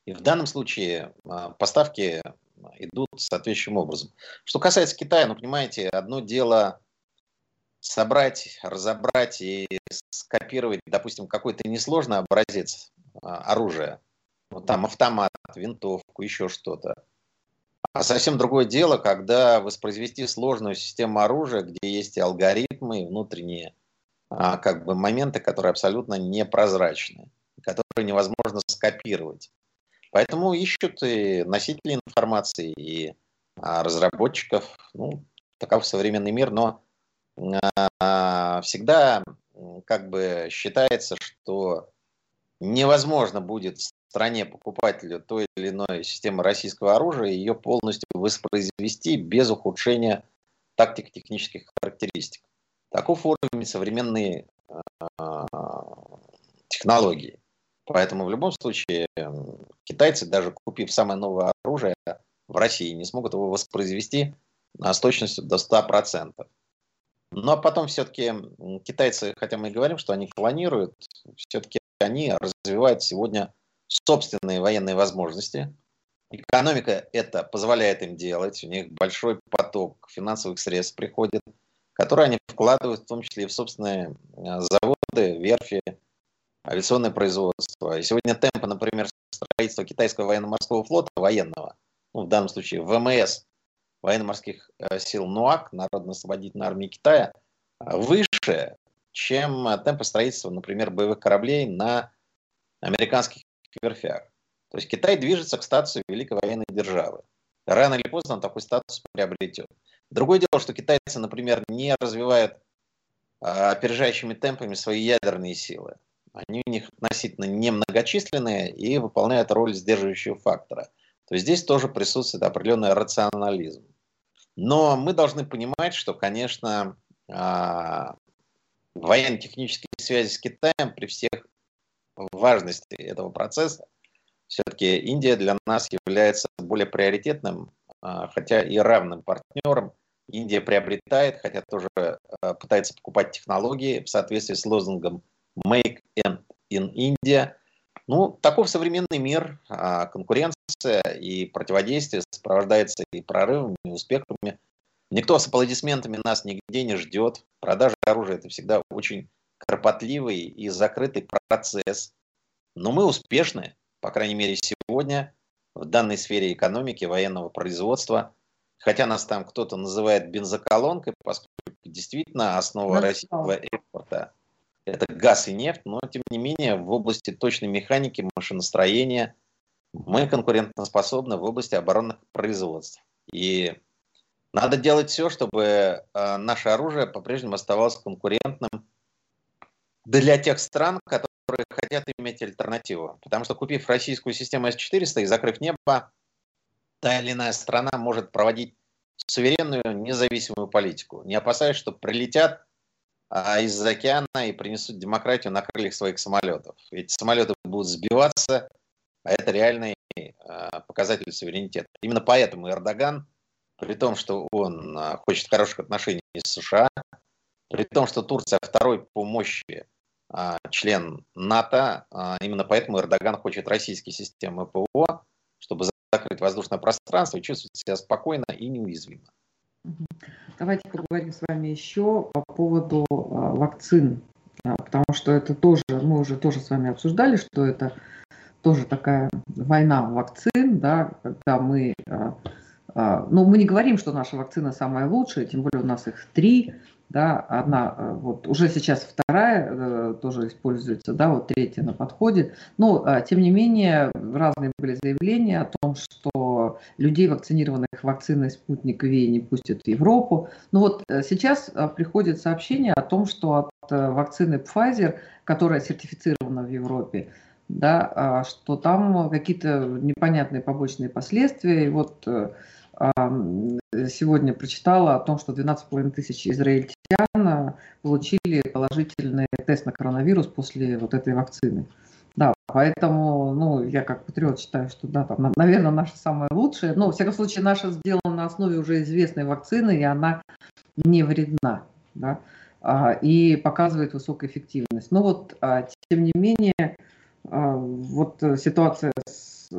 И в данном случае а, поставки идут соответствующим образом. Что касается Китая, ну, понимаете, одно дело собрать, разобрать и скопировать, допустим, какой-то несложный образец оружия, вот там автомат, винтовку, еще что-то. А совсем другое дело, когда воспроизвести сложную систему оружия, где есть и алгоритмы, и внутренние а, как бы моменты, которые абсолютно непрозрачны, которые невозможно скопировать. Поэтому ищут и носители информации, и а, разработчиков. Ну, таков современный мир, но а, всегда как бы считается, что невозможно будет стране покупателю той или иной системы российского оружия ее полностью воспроизвести без ухудшения тактико-технических характеристик. Таков уровень современной э, технологии. Поэтому в любом случае китайцы, даже купив самое новое оружие в России, не смогут его воспроизвести с точностью до 100%. Но потом все-таки китайцы, хотя мы и говорим, что они клонируют, все-таки они развивают сегодня собственные военные возможности. Экономика это позволяет им делать. У них большой поток финансовых средств приходит, которые они вкладывают в том числе и в собственные э, заводы, верфи, авиационное производство. И сегодня темпы, например, строительства китайского военно-морского флота, военного, ну, в данном случае ВМС, военно-морских э, сил НУАК, Народно-освободительной армии Китая, выше, чем темпы строительства, например, боевых кораблей на американских верфях. То есть Китай движется к статусу великой военной державы. Рано или поздно он такой статус приобретет. Другое дело, что китайцы, например, не развивают а, опережающими темпами свои ядерные силы. Они у них относительно немногочисленные и выполняют роль сдерживающего фактора. То есть здесь тоже присутствует определенный рационализм. Но мы должны понимать, что, конечно, а, военно-технические связи с Китаем при всех важности этого процесса, все-таки Индия для нас является более приоритетным, а, хотя и равным партнером. Индия приобретает, хотя тоже а, пытается покупать технологии в соответствии с лозунгом «Make in India». Ну, таков современный мир, а, конкуренция и противодействие сопровождается и прорывами, и успехами. Никто с аплодисментами нас нигде не ждет. Продажа оружия – это всегда очень кропотливый и закрытый процесс. Но мы успешны, по крайней мере сегодня, в данной сфере экономики, военного производства. Хотя нас там кто-то называет бензоколонкой, поскольку действительно основа российского экспорта – это газ и нефть, но тем не менее в области точной механики, машиностроения мы конкурентоспособны в области оборонных производств. И надо делать все, чтобы э, наше оружие по-прежнему оставалось конкурентным для тех стран, которые хотят иметь альтернативу. Потому что купив российскую систему С-400 и закрыв небо, та или иная страна может проводить суверенную независимую политику, не опасаясь, что прилетят а, из-за океана и принесут демократию на крыльях своих самолетов. Эти самолеты будут сбиваться, а это реальный а, показатель суверенитета. Именно поэтому Эрдоган, при том, что он а, хочет хороших отношений с США, при том, что Турция второй по мощи а, член НАТО. А, именно поэтому Эрдоган хочет российские системы ПВО, чтобы закрыть воздушное пространство и чувствовать себя спокойно и неуязвимо. Давайте поговорим с вами еще по поводу вакцин, потому что это тоже, мы уже тоже с вами обсуждали, что это тоже такая война вакцин, да, когда мы Ну, мы не говорим, что наша вакцина самая лучшая, тем более у нас их три, да, одна, э, вот уже сейчас вторая э, тоже используется, да, вот третья на подходе, но а, тем не менее разные были заявления о том, что людей, вакцинированных вакциной «Спутник Ви» не пустят в Европу. Но вот э, сейчас приходит сообщение о том, что от вакцины Pfizer, которая сертифицирована в Европе, да, а, что там какие-то непонятные побочные последствия, и вот сегодня прочитала о том, что 12,5 тысяч израильтян а, получили положительный тест на коронавирус после вот этой вакцины. Да, поэтому, ну, я как патриот считаю, что, да, там, наверное, наша самая лучшая. Но, во всяком случае, наша сделана на основе уже известной вакцины, и она не вредна, да, а, и показывает высокую эффективность. Но вот, а, тем не менее, вот ситуация с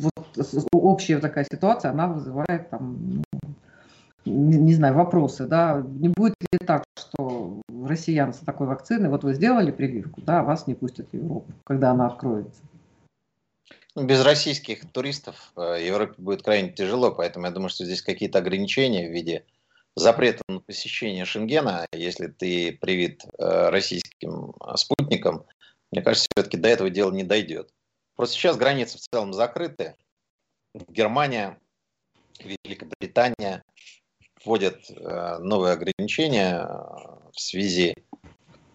вот общая такая ситуация, она вызывает там, не, не знаю, вопросы, да, не будет ли так, что россиян с такой вакциной, вот вы сделали прививку, да, вас не пустят в Европу, когда она откроется? Ну, без российских туристов э, Европе будет крайне тяжело, поэтому я думаю, что здесь какие-то ограничения в виде запрета на посещение Шенгена, если ты привит э, российским спутником, мне кажется, все-таки до этого дела не дойдет. Просто сейчас границы в целом закрыты. Германия, Великобритания вводят э, новые ограничения э, в связи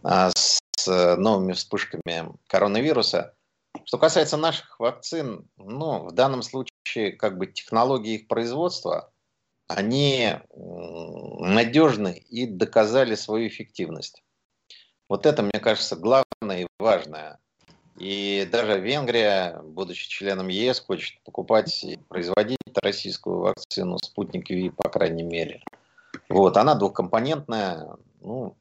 э, с новыми вспышками коронавируса. Что касается наших вакцин, ну, в данном случае как бы технологии их производства, они надежны и доказали свою эффективность. Вот это, мне кажется, главное и важное. И даже Венгрия, будучи членом ЕС, хочет покупать и производить российскую вакцину «Спутник Ви», по крайней мере. Вот, она двухкомпонентная. Ну,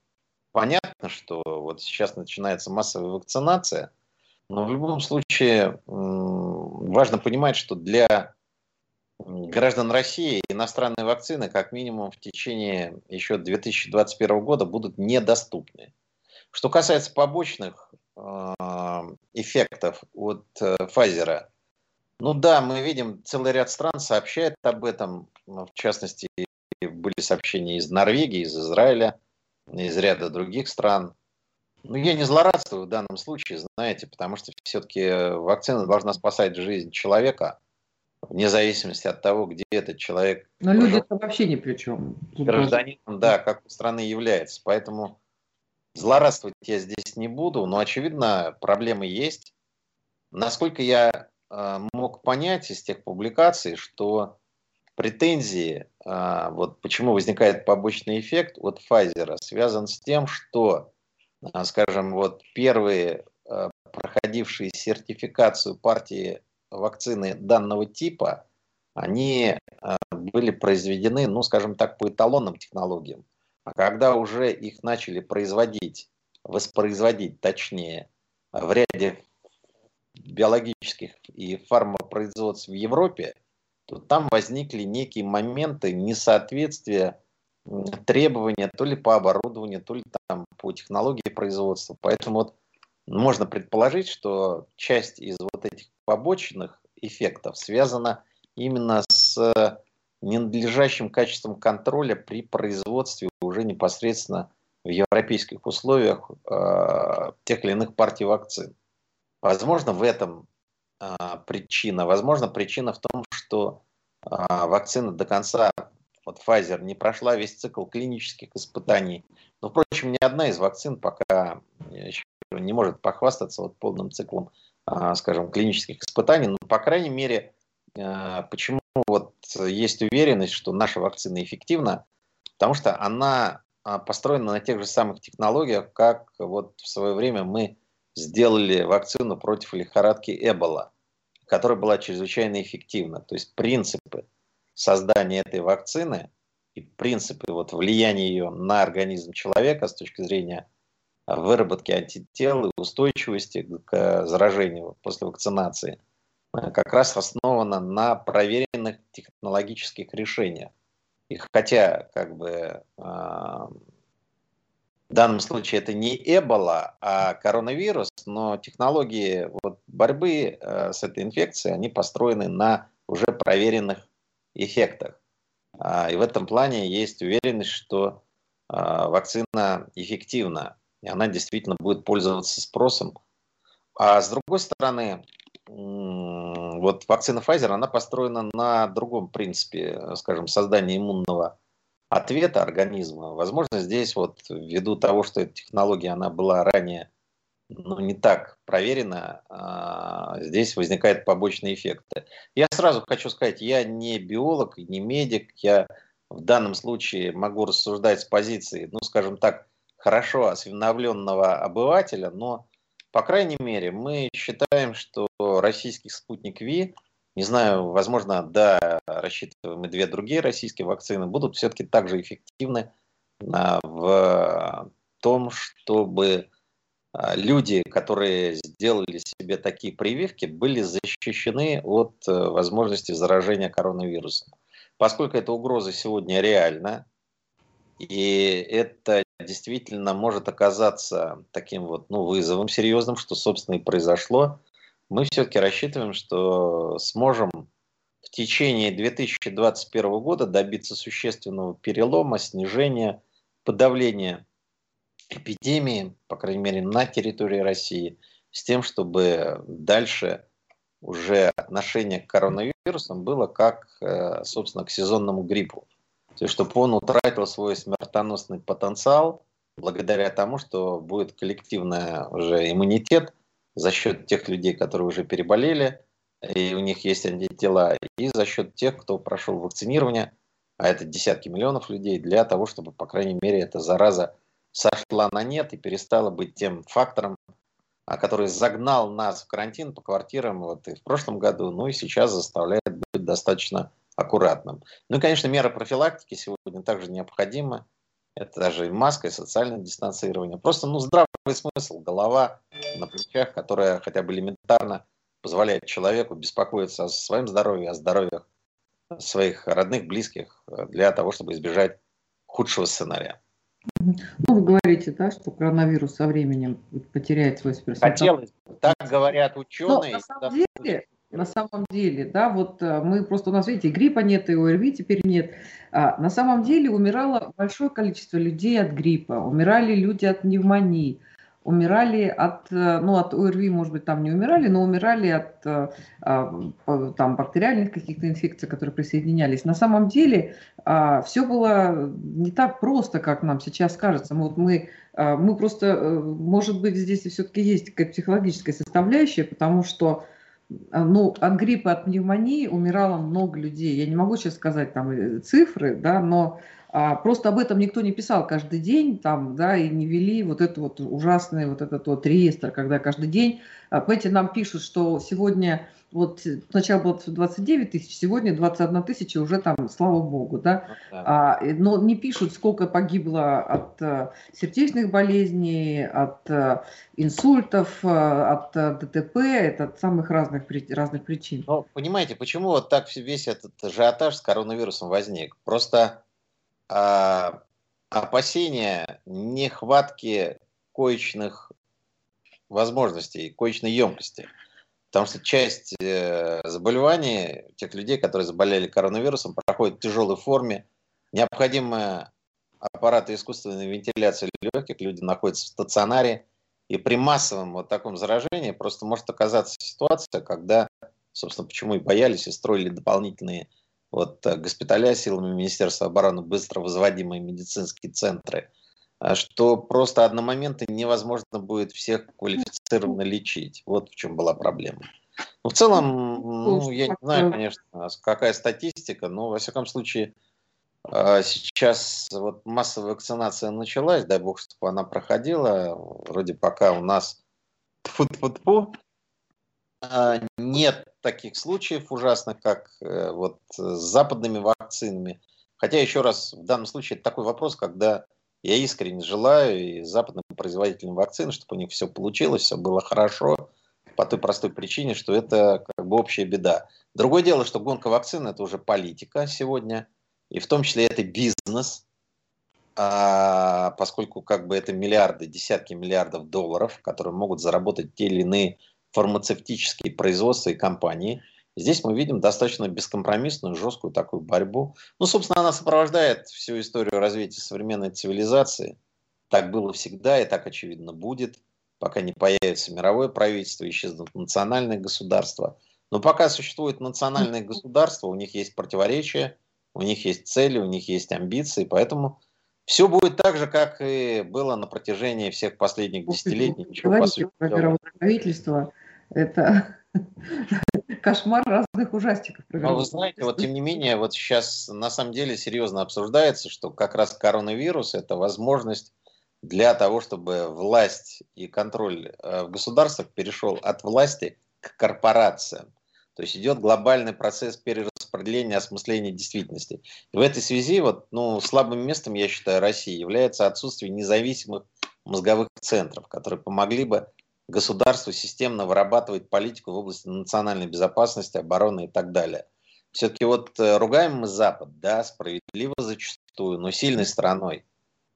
понятно, что вот сейчас начинается массовая вакцинация, но в любом случае важно понимать, что для граждан России иностранные вакцины как минимум в течение еще 2021 года будут недоступны. Что касается побочных эффектов от Pfizer. Э, ну да, мы видим, целый ряд стран сообщает об этом. В частности, были сообщения из Норвегии, из Израиля, из ряда других стран. Но я не злорадствую в данном случае, знаете, потому что все-таки вакцина должна спасать жизнь человека, вне зависимости от того, где этот человек. Но люди это вообще ни при чем. Гражданином, да, как страны является. Поэтому Злорадствовать я здесь не буду, но, очевидно, проблемы есть. Насколько я э, мог понять из тех публикаций, что претензии, э, вот почему возникает побочный эффект от Pfizer, связан с тем, что, э, скажем, вот первые проходившие сертификацию партии вакцины данного типа, они были произведены, ну, скажем так, по эталонным технологиям. А когда уже их начали производить, воспроизводить точнее, в ряде биологических и фармопроизводств в Европе, то там возникли некие моменты несоответствия требования то ли по оборудованию, то ли там по технологии производства. Поэтому вот можно предположить, что часть из вот этих побочных эффектов связана именно с ненадлежащим качеством контроля при производстве уже непосредственно в европейских условиях э, тех или иных партий вакцин. Возможно, в этом э, причина. Возможно, причина в том, что э, вакцина до конца, вот Pfizer, не прошла весь цикл клинических испытаний. Но, впрочем, ни одна из вакцин пока еще не может похвастаться вот полным циклом, э, скажем, клинических испытаний. Но, по крайней мере, э, почему вот есть уверенность, что наша вакцина эффективна, потому что она а, построена на тех же самых технологиях, как вот в свое время мы сделали вакцину против лихорадки Эбола, которая была чрезвычайно эффективна. То есть принципы создания этой вакцины и принципы вот влияния ее на организм человека с точки зрения выработки антител и устойчивости к заражению после вакцинации – как раз основана на проверенных технологических решениях. И хотя, как бы, э, в данном случае это не Эбола, а коронавирус, но технологии вот, борьбы э, с этой инфекцией, они построены на уже проверенных эффектах. А, и в этом плане есть уверенность, что вакцина эффективна, и она действительно будет пользоваться спросом. А с другой стороны, вот вакцина Pfizer, она построена на другом принципе, скажем, создания иммунного ответа организма. Возможно, здесь вот ввиду того, что эта технология, она была ранее ну, не так проверена, а, здесь возникают побочные эффекты. Я сразу хочу сказать, я не биолог, не медик, я в данном случае могу рассуждать с позиции, ну, скажем так, хорошо осведомленного обывателя, но, по крайней мере, мы считаем, что российский спутник Ви, не знаю, возможно, да, рассчитываем и две другие российские вакцины, будут все-таки также эффективны а, в том, чтобы а, люди, которые сделали себе такие прививки, были защищены от э, возможности заражения коронавирусом. Поскольку эта угроза сегодня реальна, и это действительно может оказаться таким вот ну, вызовом серьезным, что, собственно, и произошло, мы все-таки рассчитываем, что сможем в течение 2021 года добиться существенного перелома, снижения, подавления эпидемии, по крайней мере, на территории России, с тем, чтобы дальше уже отношение к коронавирусам было как, э, собственно, к сезонному гриппу. То есть, чтобы он утратил свой смертоносный потенциал благодаря тому, что будет коллективный уже иммунитет за счет тех людей, которые уже переболели, и у них есть антитела, и за счет тех, кто прошел вакцинирование, а это десятки миллионов людей, для того, чтобы, по крайней мере, эта зараза сошла на нет и перестала быть тем фактором, а, который загнал нас в карантин по квартирам вот и в прошлом году, ну и сейчас заставляет быть достаточно аккуратным. Ну и, конечно, меры профилактики сегодня также необходимы. Это даже и маска, и социальное дистанцирование. Просто ну, здравый смысл, голова на плечах, которая хотя бы элементарно позволяет человеку беспокоиться о своем здоровье, о здоровье своих родных, близких, э, для того, чтобы избежать худшего сценария. Ну, вы говорите, да, что коронавирус со временем потеряет свой персонал. Хотелось так говорят ученые. Но на самом деле, на самом деле, да, вот э, мы просто, у нас, видите, гриппа нет, и ОРВИ теперь нет. А, на самом деле умирало большое количество людей от гриппа, умирали люди от пневмонии, умирали от, э, ну, от ОРВИ, может быть, там не умирали, но умирали от э, а, там, бактериальных каких-то инфекций, которые присоединялись. На самом деле а, все было не так просто, как нам сейчас кажется. Мы, вот мы, а, мы просто, может быть, здесь все-таки есть какая-то психологическая составляющая, потому что ну, от гриппа, от пневмонии умирало много людей. Я не могу сейчас сказать там цифры, да, но а, просто об этом никто не писал каждый день, там, да, и не вели вот это вот ужасный вот этот вот реестр, когда каждый день, а, понимаете, нам пишут, что сегодня, вот сначала было 29 тысяч, сегодня 21 тысяча уже там, слава богу, да, а, но не пишут, сколько погибло от а, сердечных болезней, от а, инсультов, а, от а, ДТП, это от самых разных, разных причин. Ну, понимаете, почему вот так весь этот ажиотаж с коронавирусом возник? Просто а, опасения нехватки коечных возможностей, коечной емкости. Потому что часть э, заболеваний тех людей, которые заболели коронавирусом, проходит в тяжелой форме. Необходимы аппараты искусственной вентиляции легких, люди находятся в стационаре. И при массовом вот таком заражении просто может оказаться ситуация, когда, собственно, почему и боялись и строили дополнительные вот, э, госпиталя силами Министерства обороны, быстро возводимые медицинские центры, а что просто одномоментно невозможно будет всех квалифицированно лечить. Вот в чем была проблема. Ну, в целом, ну, я не знаю, конечно, какая статистика, но, во всяком случае, а, сейчас вот массовая вакцинация началась, дай бог, чтобы она проходила. Вроде пока у нас тьфу -тьфу -тьфу, нет таких случаев ужасных, как э, вот с западными вакцинами. Хотя, еще раз, в данном случае это такой вопрос, когда я искренне желаю и западным производителям вакцин, чтобы у них все получилось, все было хорошо, по той простой причине, что это как бы общая беда. Другое дело, что гонка вакцин – это уже политика сегодня, и в том числе это бизнес, а, поскольку как бы это миллиарды, десятки миллиардов долларов, которые могут заработать те или иные фармацевтические производства и компании. Здесь мы видим достаточно бескомпромиссную, жесткую такую борьбу. Ну, собственно, она сопровождает всю историю развития современной цивилизации. Так было всегда и так, очевидно, будет, пока не появится мировое правительство, исчезнут национальные государства. Но пока существует национальное государство, у них есть противоречия, у них есть цели, у них есть амбиции, поэтому все будет так же, как и было на протяжении всех последних десятилетий. Ничего, Говорите про мировое правительство, это кошмар разных ужастиков. Но вы знаете, вот тем не менее, вот сейчас на самом деле серьезно обсуждается, что как раз коронавирус – это возможность для того, чтобы власть и контроль э, в государствах перешел от власти к корпорациям. То есть идет глобальный процесс перераспределения, осмысления действительности. И в этой связи вот, ну, слабым местом, я считаю, России является отсутствие независимых мозговых центров, которые помогли бы государству системно вырабатывать политику в области национальной безопасности, обороны и так далее. Все-таки вот э, ругаем мы Запад, да, справедливо зачастую, но сильной стороной,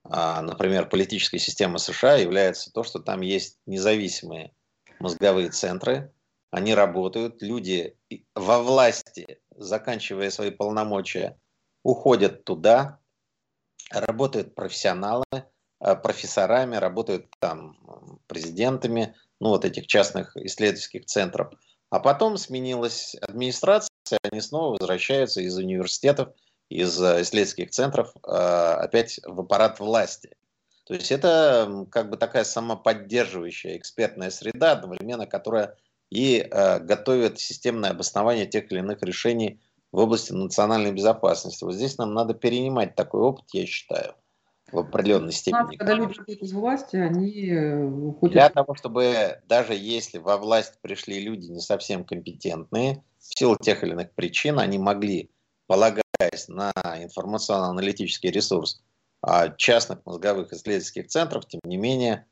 а, например, политической системы США является то, что там есть независимые мозговые центры, они работают, люди во власти, заканчивая свои полномочия, уходят туда, работают профессионалы, профессорами, работают там президентами, ну вот этих частных исследовательских центров. А потом сменилась администрация, они снова возвращаются из университетов, из э, исследовательских центров э, опять в аппарат власти. То есть это как бы такая самоподдерживающая экспертная среда, одновременно которая и э, готовят системное обоснование тех или иных решений в области национальной безопасности. Вот здесь нам надо перенимать такой опыт, я считаю, в определенной степени. Когда люди уходят из власти, они э, уходят... Для того, чтобы даже если во власть пришли люди не совсем компетентные, в силу тех или иных причин, они могли, полагаясь на информационно-аналитический ресурс а, частных мозговых исследовательских центров, тем не менее,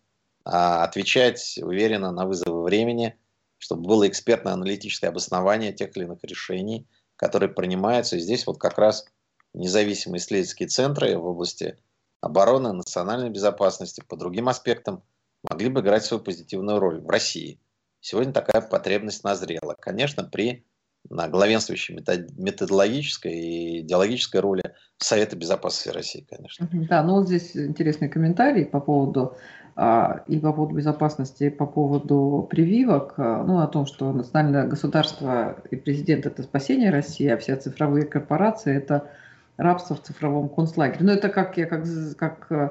а, отвечать уверенно на вызовы времени – чтобы было экспертное аналитическое обоснование тех или иных решений, которые принимаются. И здесь вот как раз независимые исследовательские центры в области обороны, национальной безопасности, по другим аспектам могли бы играть свою позитивную роль в России. Сегодня такая потребность назрела. Конечно, при на главенствующей методологической и идеологической роли Совета Безопасности России, конечно. Да, ну вот здесь интересный комментарий по поводу а, и по поводу безопасности, и по поводу прививок, а, ну, о том, что национальное государство и президент – это спасение России, а все цифровые корпорации – это рабство в цифровом концлагере. Ну, это как, я, как, как э,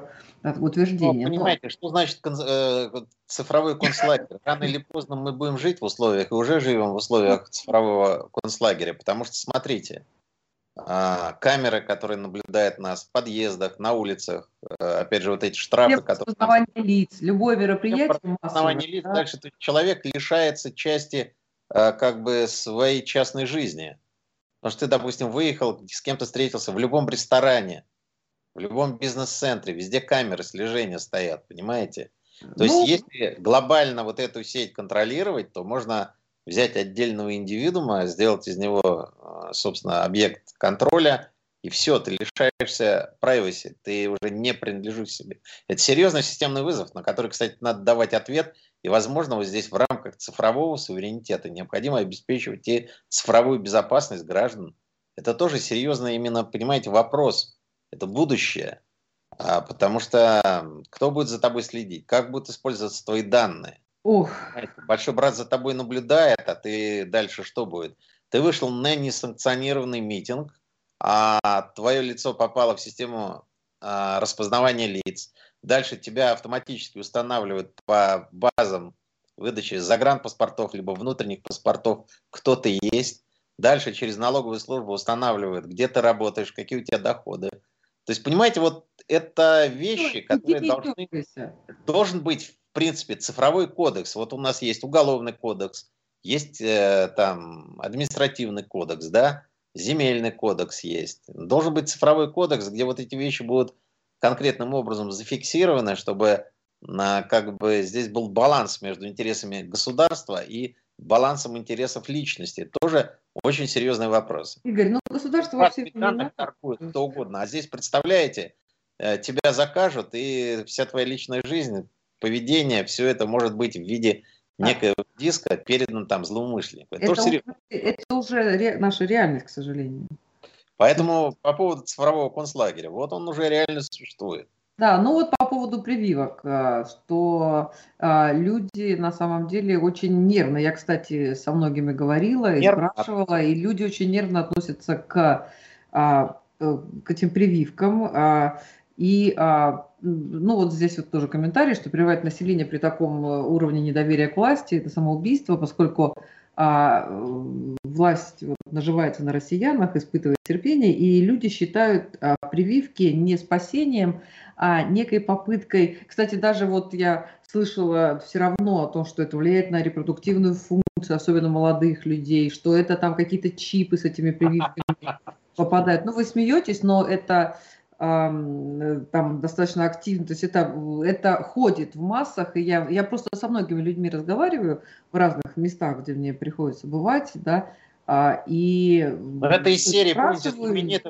утверждение. Ну, понимаете, Но... что значит э, цифровой концлагерь? Рано или поздно мы будем жить в условиях, и уже живем в условиях цифрового концлагеря, потому что, смотрите, а, камеры, которые наблюдают нас в подъездах, на улицах, э, опять же, вот эти штрафы, Без которые... Распознавание лиц, любое мероприятие Распознавание лиц, да? дальше человек лишается части э, как бы своей частной жизни. Потому что ты, допустим, выехал, с кем-то встретился в любом ресторане, в любом бизнес-центре, везде камеры слежения стоят, понимаете? То ну... есть, если глобально вот эту сеть контролировать, то можно взять отдельного индивидуума, сделать из него, а, собственно, объект контроля, и все, ты лишаешься privacy, ты уже не принадлежишь себе. Это серьезный системный вызов, на который, кстати, надо давать ответ, и, возможно, вот здесь в рамках цифрового суверенитета необходимо обеспечивать и цифровую безопасность граждан. Это тоже серьезный именно, понимаете, вопрос. Это будущее. А, потому что кто будет за тобой следить? Как будут использоваться твои данные? Ух. Большой брат за тобой наблюдает, а ты дальше что будет? Ты вышел на несанкционированный митинг, а твое лицо попало в систему а, распознавания лиц. Дальше тебя автоматически устанавливают по базам выдачи загранпаспортов, либо внутренних паспортов, кто ты есть. Дальше через налоговую службу устанавливают, где ты работаешь, какие у тебя доходы. То есть, понимаете, вот это вещи, ну, которые должны, должен быть принципе, цифровой кодекс. Вот у нас есть уголовный кодекс, есть э, там административный кодекс, да, земельный кодекс есть. Должен быть цифровой кодекс, где вот эти вещи будут конкретным образом зафиксированы, чтобы на, как бы здесь был баланс между интересами государства и балансом интересов личности. Тоже очень серьезный вопрос. Игорь, ну государство во всех торгует кто угодно. А здесь, представляете, э, тебя закажут, и вся твоя личная жизнь поведение, все это может быть в виде некоего диска передан там злоумышленнику. Это, это, уже, это уже ре, наша реальность, к сожалению. Поэтому по поводу цифрового концлагеря, вот он уже реально существует. Да, ну вот по поводу прививок, э, что а, люди на самом деле очень нервно, я, кстати, со многими говорила и нервно. спрашивала, и люди очень нервно относятся к, э, к этим прививкам. И, ну вот здесь вот тоже комментарий, что прививать население при таком э, уровне недоверия к власти – это самоубийство, поскольку а власть вот, наживается на россиянах, испытывает терпение, и люди считают а, прививки не спасением, а некой попыткой. Кстати, даже вот я слышала все равно о том, что это влияет на репродуктивную функцию, особенно молодых людей, что это там какие-то чипы с этими прививками попадают. Ну, вы смеетесь, но это там достаточно активно, то есть это, это ходит в массах, и я, я просто со многими людьми разговариваю в разных местах, где мне приходится бывать, да, а, и в этой серии,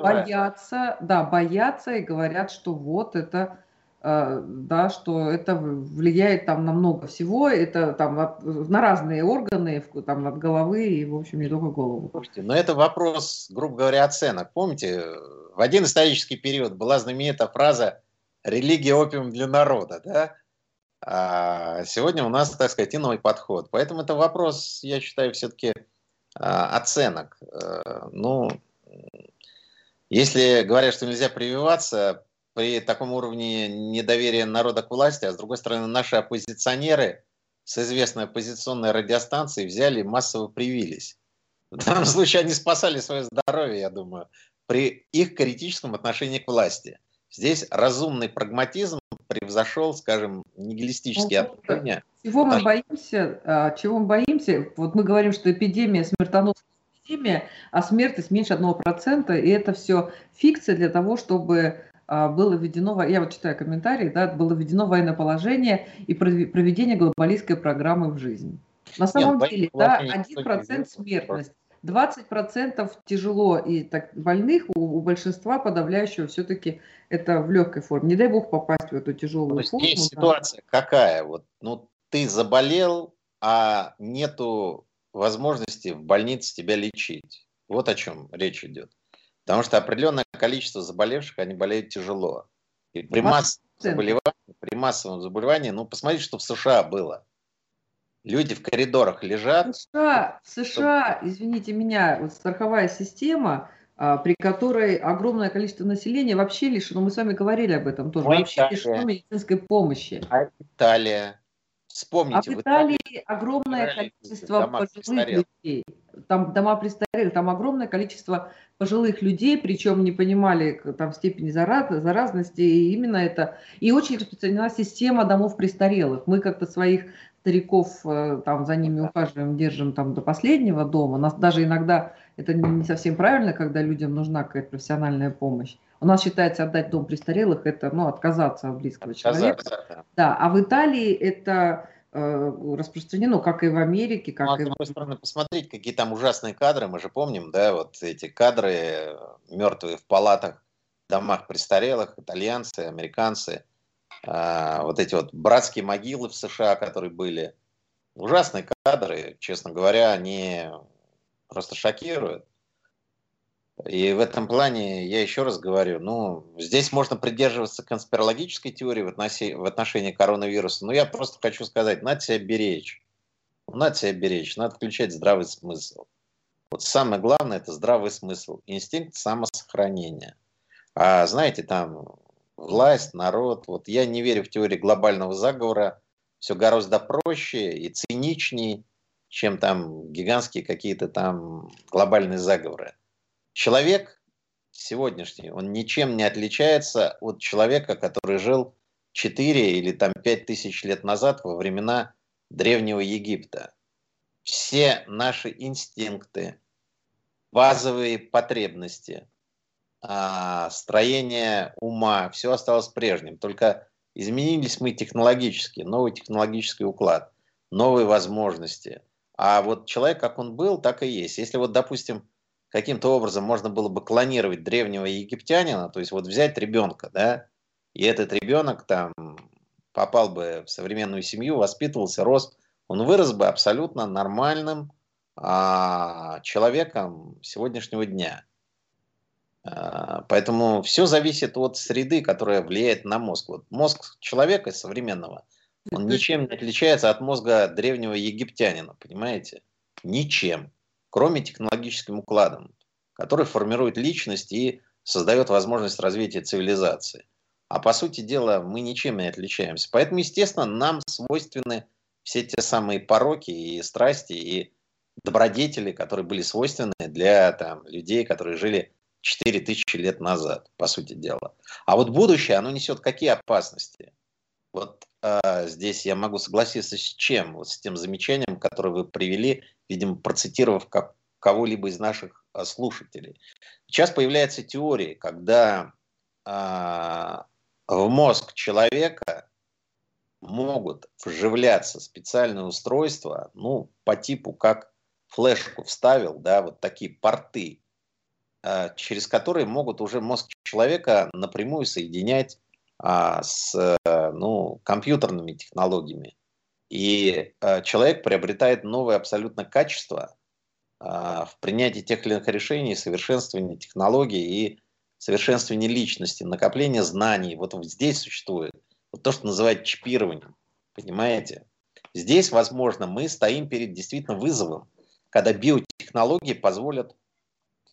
боятся, да, боятся и говорят, что вот это Э, да, что это влияет там на много всего, это там на разные органы, там от головы и, в общем, не только голову. Слушайте, но это вопрос, грубо говоря, оценок. Помните, в один исторический период была знаменитая фраза «религия опиум для народа», да? А сегодня у нас, так сказать, иной подход. Поэтому это вопрос, я считаю, все-таки а, оценок. Э, ну, если говорят, что нельзя прививаться, при таком уровне недоверия народа к власти, а с другой стороны наши оппозиционеры с известной оппозиционной радиостанцией взяли и массово привились. В данном случае они спасали свое здоровье, я думаю, при их критическом отношении к власти. Здесь разумный прагматизм превзошел, скажем, нигилистические ну, отношения. Чего мы боимся? А, чего мы боимся? Вот мы говорим, что эпидемия смертоносная эпидемия, а смертность меньше 1%, и это все фикция для того, чтобы а, было введено, я вот читаю комментарии, да, было введено военное положение и проведение глобалистской программы в жизнь. На самом Нет, деле, да, 1% смертность, 20% тяжело и так больных, у, у большинства подавляющего все-таки это в легкой форме. Не дай бог попасть в эту тяжелую форму. Здесь да. ситуация какая? Вот, ну, ты заболел, а нету возможности в больнице тебя лечить. Вот о чем речь идет. Потому что определенное количество заболевших, они болеют тяжело. И при массовом заболевании, при массовом заболевании, ну, посмотрите, что в США было. Люди в коридорах лежат. В США, в США извините меня, вот страховая система, а, при которой огромное количество населения вообще лишено, мы с вами говорили об этом тоже, Ой, вообще лишено медицинской помощи. А Италия, Вспомните. А в Италии, Италии огромное количество пожилых людей. Там дома престарелых, там огромное количество пожилых людей, причем не понимали там степени зараз, заразности, и именно это. И очень распространена система домов престарелых. Мы как-то своих стариков э, там за ними ухаживаем, держим там до последнего дома. Нас даже иногда это не совсем правильно, когда людям нужна какая-то профессиональная помощь. У нас считается отдать дом престарелых, это ну, отказаться от близкого человека. Да. да, а в Италии это э, распространено, как и в Америке, как ну, а и с другой стороны, посмотреть, какие там ужасные кадры, мы же помним, да, вот эти кадры э, мертвые в палатах, домах престарелых, итальянцы, американцы, э, вот эти вот братские могилы в США, которые были. Ужасные кадры, честно говоря, они просто шокируют. И в этом плане я еще раз говорю, ну, здесь можно придерживаться конспирологической теории в отношении, в отношении коронавируса, но я просто хочу сказать, надо себя беречь. Надо себя беречь, надо включать здравый смысл. Вот самое главное – это здравый смысл, инстинкт самосохранения. А знаете, там власть, народ, вот я не верю в теорию глобального заговора, все гораздо проще и циничнее, чем там гигантские какие-то там глобальные заговоры. Человек сегодняшний, он ничем не отличается от человека, который жил 4 или там 5 тысяч лет назад во времена Древнего Египта. Все наши инстинкты, базовые потребности, а, строение ума, все осталось прежним. Только изменились мы технологически, новый технологический уклад, новые возможности. А вот человек, как он был, так и есть. Если вот, допустим, каким-то образом можно было бы клонировать древнего египтянина, то есть вот взять ребенка, да, и этот ребенок там попал бы в современную семью, воспитывался, рос, он вырос бы абсолютно нормальным а, человеком сегодняшнего дня. А, поэтому все зависит от среды, которая влияет на мозг. Вот мозг человека современного, он ничем не отличается от мозга древнего египтянина, понимаете? Ничем, кроме технологическим укладом, который формирует личность и создает возможность развития цивилизации. А по сути дела мы ничем не отличаемся. Поэтому, естественно, нам свойственны все те самые пороки и страсти, и добродетели, которые были свойственны для там, людей, которые жили 4000 лет назад, по сути дела. А вот будущее, оно несет какие опасности? Вот э, здесь я могу согласиться с чем? Вот с тем замечанием, которое вы привели, видимо, процитировав как, кого-либо из наших э, слушателей. Сейчас появляется теория, когда э, в мозг человека могут вживляться специальные устройства, ну, по типу, как флешку вставил, да, вот такие порты, Э, через которые могут уже мозг человека напрямую соединять а, с ну, компьютерными технологиями. И а, человек приобретает новое абсолютно качество а, в принятии тех или иных решений, совершенствовании технологий и совершенствовании личности, накопление знаний. Вот здесь существует вот то, что называют чипированием. Понимаете? Здесь, возможно, мы стоим перед действительно вызовом, когда биотехнологии позволят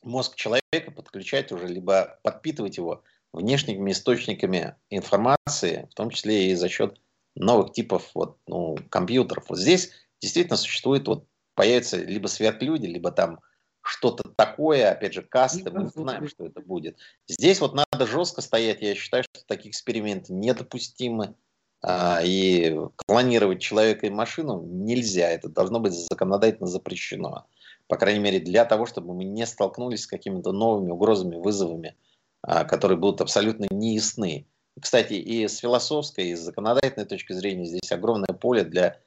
мозг человека подключать уже, либо подпитывать его внешними источниками информации, в том числе и за счет новых типов вот, ну, компьютеров. Вот здесь действительно существует, вот появятся либо сверхлюди, либо там что-то такое, опять же, касты, мы не знаем, что это будет. Здесь вот надо жестко стоять, я считаю, что такие эксперименты недопустимы, а, и клонировать человека и машину нельзя, это должно быть законодательно запрещено по крайней мере, для того, чтобы мы не столкнулись с какими-то новыми угрозами, вызовами, а, которые будут абсолютно неясны. Кстати, и с философской, и с законодательной точки зрения здесь огромное поле для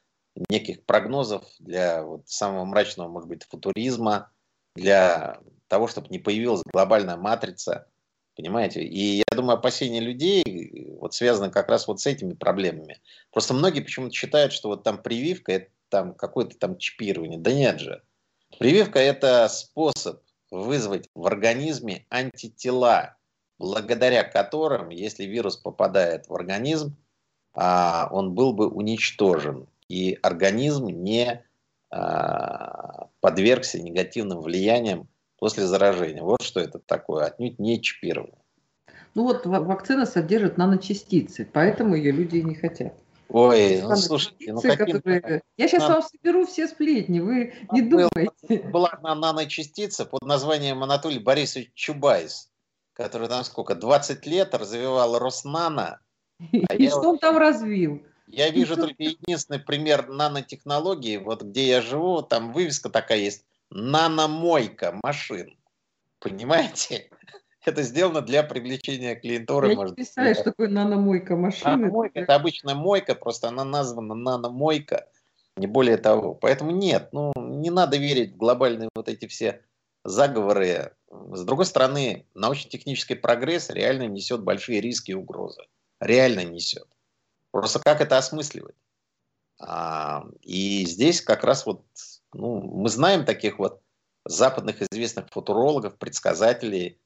неких прогнозов, для вот самого мрачного, может быть, футуризма, для того, чтобы не появилась глобальная матрица, понимаете? И я думаю, опасения людей вот связаны как раз вот с этими проблемами. Просто многие почему-то считают, что вот там прививка, это там какое-то там чипирование. Да нет же. Прививка – это способ вызвать в организме антитела, благодаря которым, если вирус попадает в организм, а, он был бы уничтожен, и организм не а, подвергся негативным влияниям после заражения. Вот что это такое, отнюдь не чипирование. Ну вот вакцина содержит наночастицы, поэтому ее люди и не хотят. Ой, ну слушайте, ну каким... которые... Я сейчас вам соберу все сплетни, вы не был, думайте. Была одна наночастица под названием Анатолий Борисович Чубайс, который там сколько, 20 лет развивал Роснано. А И что он там развил? Я вижу только единственный пример нанотехнологии, вот где я живу, там вывеска такая есть, наномойка машин. Понимаете? это сделано для привлечения клиентуры. Я может, не представляю, что такое наномойка машины. Наномойка – это обычная мойка, просто она названа наномойка, не более того. Поэтому нет, ну не надо верить в глобальные вот эти все заговоры. С другой стороны, научно-технический прогресс реально несет большие риски и угрозы. Реально несет. Просто как это осмысливать? А, и здесь как раз вот, ну, мы знаем таких вот западных известных футурологов, предсказателей,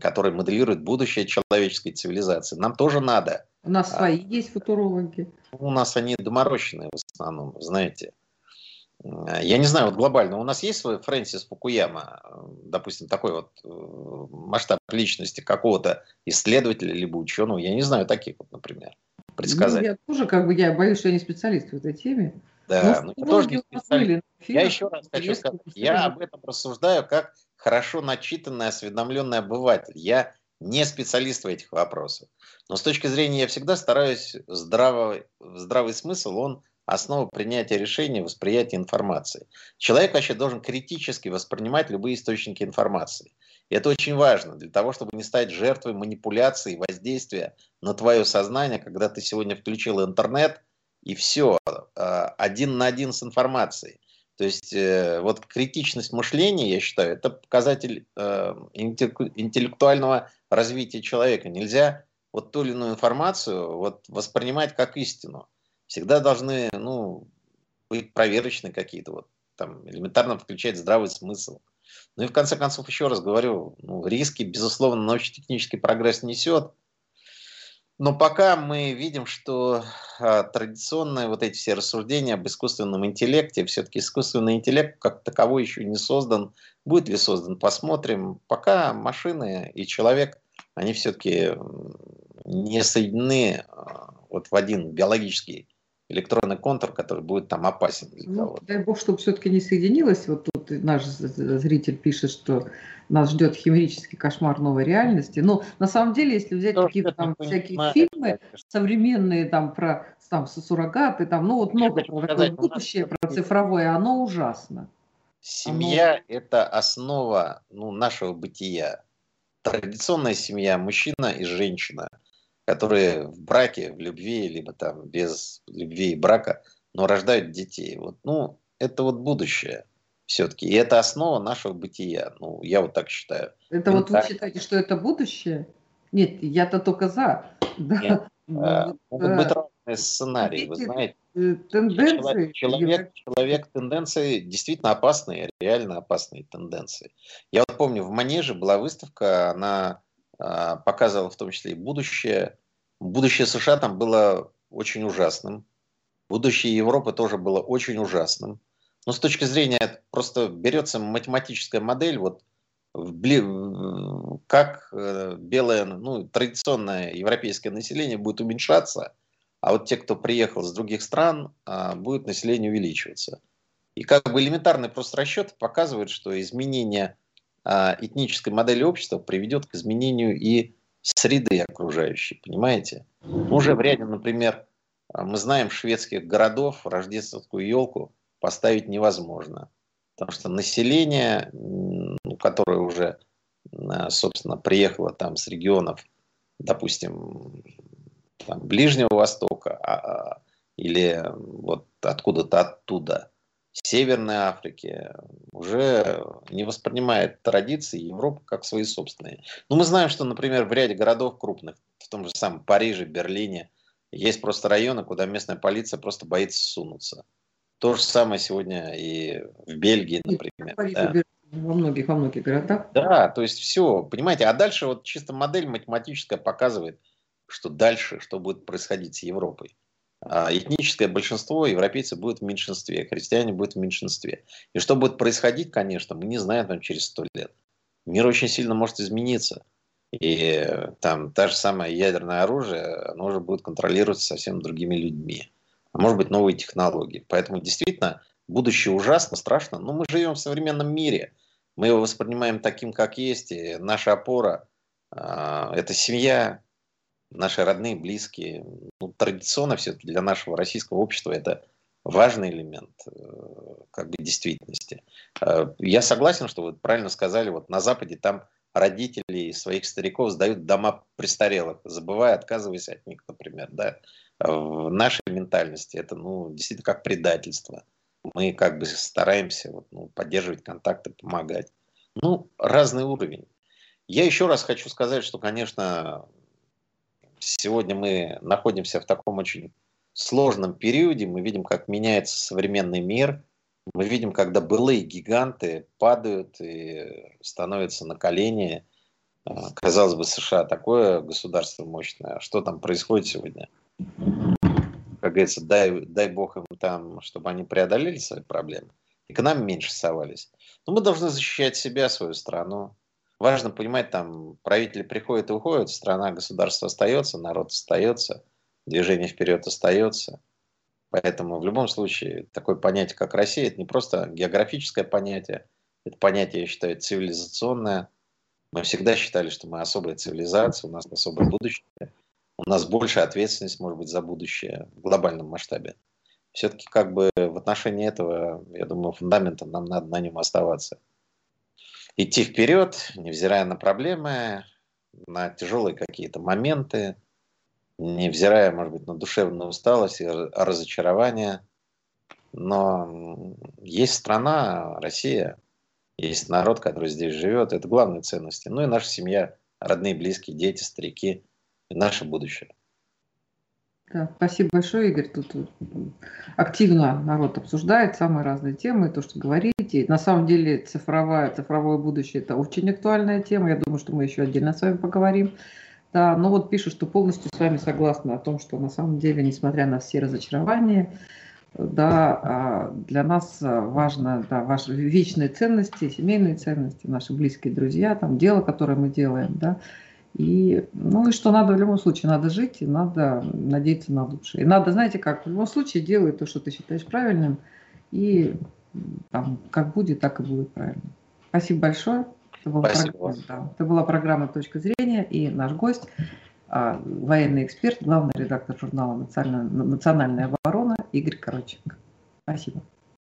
который моделирует будущее человеческой цивилизации. Нам тоже надо. У нас а, свои есть футурологи. У нас они доморощенные в основном, знаете. Я не знаю, вот глобально, у нас есть свой Фрэнсис Фукуяма, допустим, такой вот э, масштаб личности какого-то исследователя либо ученого, я не знаю таких вот, например, предсказать. Ну, я тоже, как бы, я боюсь, что я не специалист в этой теме. Да, но, но я тоже не специалист. Я еще раз хочу сказать, я об этом рассуждаю как хорошо начитанный, осведомленный обыватель. Я не специалист в этих вопросах. Но с точки зрения, я всегда стараюсь здравый, здравый смысл, он основа принятия решений, восприятия информации. Человек вообще должен критически воспринимать любые источники информации. И это очень важно для того, чтобы не стать жертвой манипуляции, воздействия на твое сознание, когда ты сегодня включил интернет, и все, а, один на один с информацией. То есть э, вот критичность мышления, я считаю, это показатель э, интеллектуального развития человека. Нельзя вот ту или иную информацию вот, воспринимать как истину. Всегда должны ну, быть проверочные какие-то, вот там элементарно включать здравый смысл. Ну и в конце концов, еще раз говорю, ну, риски, безусловно, научно-технический прогресс несет, но пока мы видим, что а, традиционные вот эти все рассуждения об искусственном интеллекте, все-таки искусственный интеллект как таковой еще не создан. Будет ли создан, посмотрим. Пока машины и человек, они все-таки не соединены а, вот в один биологический электронный контур, который будет там опасен для ну, кого-то. Дай бог, чтобы все-таки не соединилось. Вот тут наш зритель пишет, что нас ждет химерический кошмар новой реальности. Но на самом деле, если взять какие-то там всякие понимаю, фильмы современные там про там суррогаты, там, ну вот много про такое будущее, про цифровое, оно ужасно. Семья оно... – это основа ну, нашего бытия. Традиционная семья – мужчина и женщина – которые в браке, в любви, либо там без любви и брака, но рождают детей. Вот, ну, это вот будущее все-таки. И это основа нашего бытия. Ну, я вот так считаю. Это вот вы считаете, что это будущее? Нет, я-то только за. Да. Нет, э, могут быть разные сценарии, вы знаете. Э, тенденции. Человек, человек, человек тенденции действительно опасные, реально опасные тенденции. Я вот помню, в Манеже была выставка, она а, показывал в том числе и будущее. Будущее США там было очень ужасным. Будущее Европы тоже было очень ужасным. Но с точки зрения, просто берется математическая модель, вот как э, белое, ну, традиционное европейское население будет уменьшаться, а вот те, кто приехал с других стран, а, будет население увеличиваться. И как бы элементарный просто расчет показывает, что изменение а, этнической модели общества приведет к изменению и среды окружающей, понимаете? Уже в ряде, например, а, мы знаем шведских городов рождественскую елку поставить невозможно, потому что население, которое уже, а, собственно, приехало там с регионов, допустим, там, Ближнего Востока или вот откуда-то оттуда – Северной Африки уже не воспринимает традиции Европы как свои собственные. Но мы знаем, что, например, в ряде городов крупных, в том же самом Париже, Берлине, есть просто районы, куда местная полиция просто боится сунуться. То же самое сегодня и в Бельгии, например. да. Во многих, во многих городах. Да, то есть все, понимаете, а дальше вот чисто модель математическая показывает, что дальше, что будет происходить с Европой. А этническое большинство европейцев будет в меньшинстве, христиане будут в меньшинстве. И что будет происходить, конечно, мы не знаем там через сто лет. Мир очень сильно может измениться. И там та же самое ядерное оружие, оно уже будет контролироваться совсем другими людьми. А может быть новые технологии. Поэтому действительно будущее ужасно, страшно. Но мы живем в современном мире. Мы его воспринимаем таким, как есть. И наша опора э, – это семья, наши родные, близкие. Ну, традиционно все-таки для нашего российского общества это важный элемент э, как бы действительности. Э, я согласен, что вы правильно сказали, вот на Западе там родители своих стариков сдают дома престарелых, забывая, отказываясь от них, например. Да? В нашей ментальности это ну, действительно как предательство. Мы как бы стараемся вот, ну, поддерживать контакты, помогать. Ну, разный уровень. Я еще раз хочу сказать, что, конечно, Сегодня мы находимся в таком очень сложном периоде. Мы видим, как меняется современный мир. Мы видим, когда былые гиганты падают и становятся на колени. А, казалось бы, США такое государство мощное. А что там происходит сегодня? Как говорится, дай, дай бог им там, чтобы они преодолели свои проблемы. И к нам меньше совались. Но мы должны защищать себя, свою страну важно понимать, там правители приходят и уходят, страна, государство остается, народ остается, движение вперед остается. Поэтому в любом случае такое понятие, как Россия, это не просто географическое понятие, это понятие, я считаю, цивилизационное. Мы всегда считали, что мы особая цивилизация, у нас особое будущее, у нас больше ответственность, может быть, за будущее в глобальном масштабе. Все-таки как бы в отношении этого, я думаю, фундаментом нам надо на нем оставаться идти вперед, невзирая на проблемы, на тяжелые какие-то моменты, невзирая, может быть, на душевную усталость и разочарование. Но есть страна, Россия, есть народ, который здесь живет. Это главные ценности. Ну и наша семья, родные, близкие, дети, старики и наше будущее. Да, спасибо большое, Игорь. Тут активно народ обсуждает самые разные темы, то, что говорите. На самом деле цифровая, цифровое будущее – это очень актуальная тема. Я думаю, что мы еще отдельно с вами поговорим. Да, но вот пишут, что полностью с вами согласны о том, что на самом деле, несмотря на все разочарования, да, а, для нас важно да, ваши вечные ценности, семейные ценности, наши близкие друзья, там, дело, которое мы делаем, да, и, ну и что надо в любом случае, надо жить и надо надеяться на лучшее. И надо, знаете как, в любом случае делай то, что ты считаешь правильным, и там, как будет, так и будет правильно. Спасибо большое. Это была, Спасибо. Программа, да, это была программа «Точка зрения» и наш гость, а, военный эксперт, главный редактор журнала «Национальная, «Национальная оборона» Игорь Короченко. Спасибо.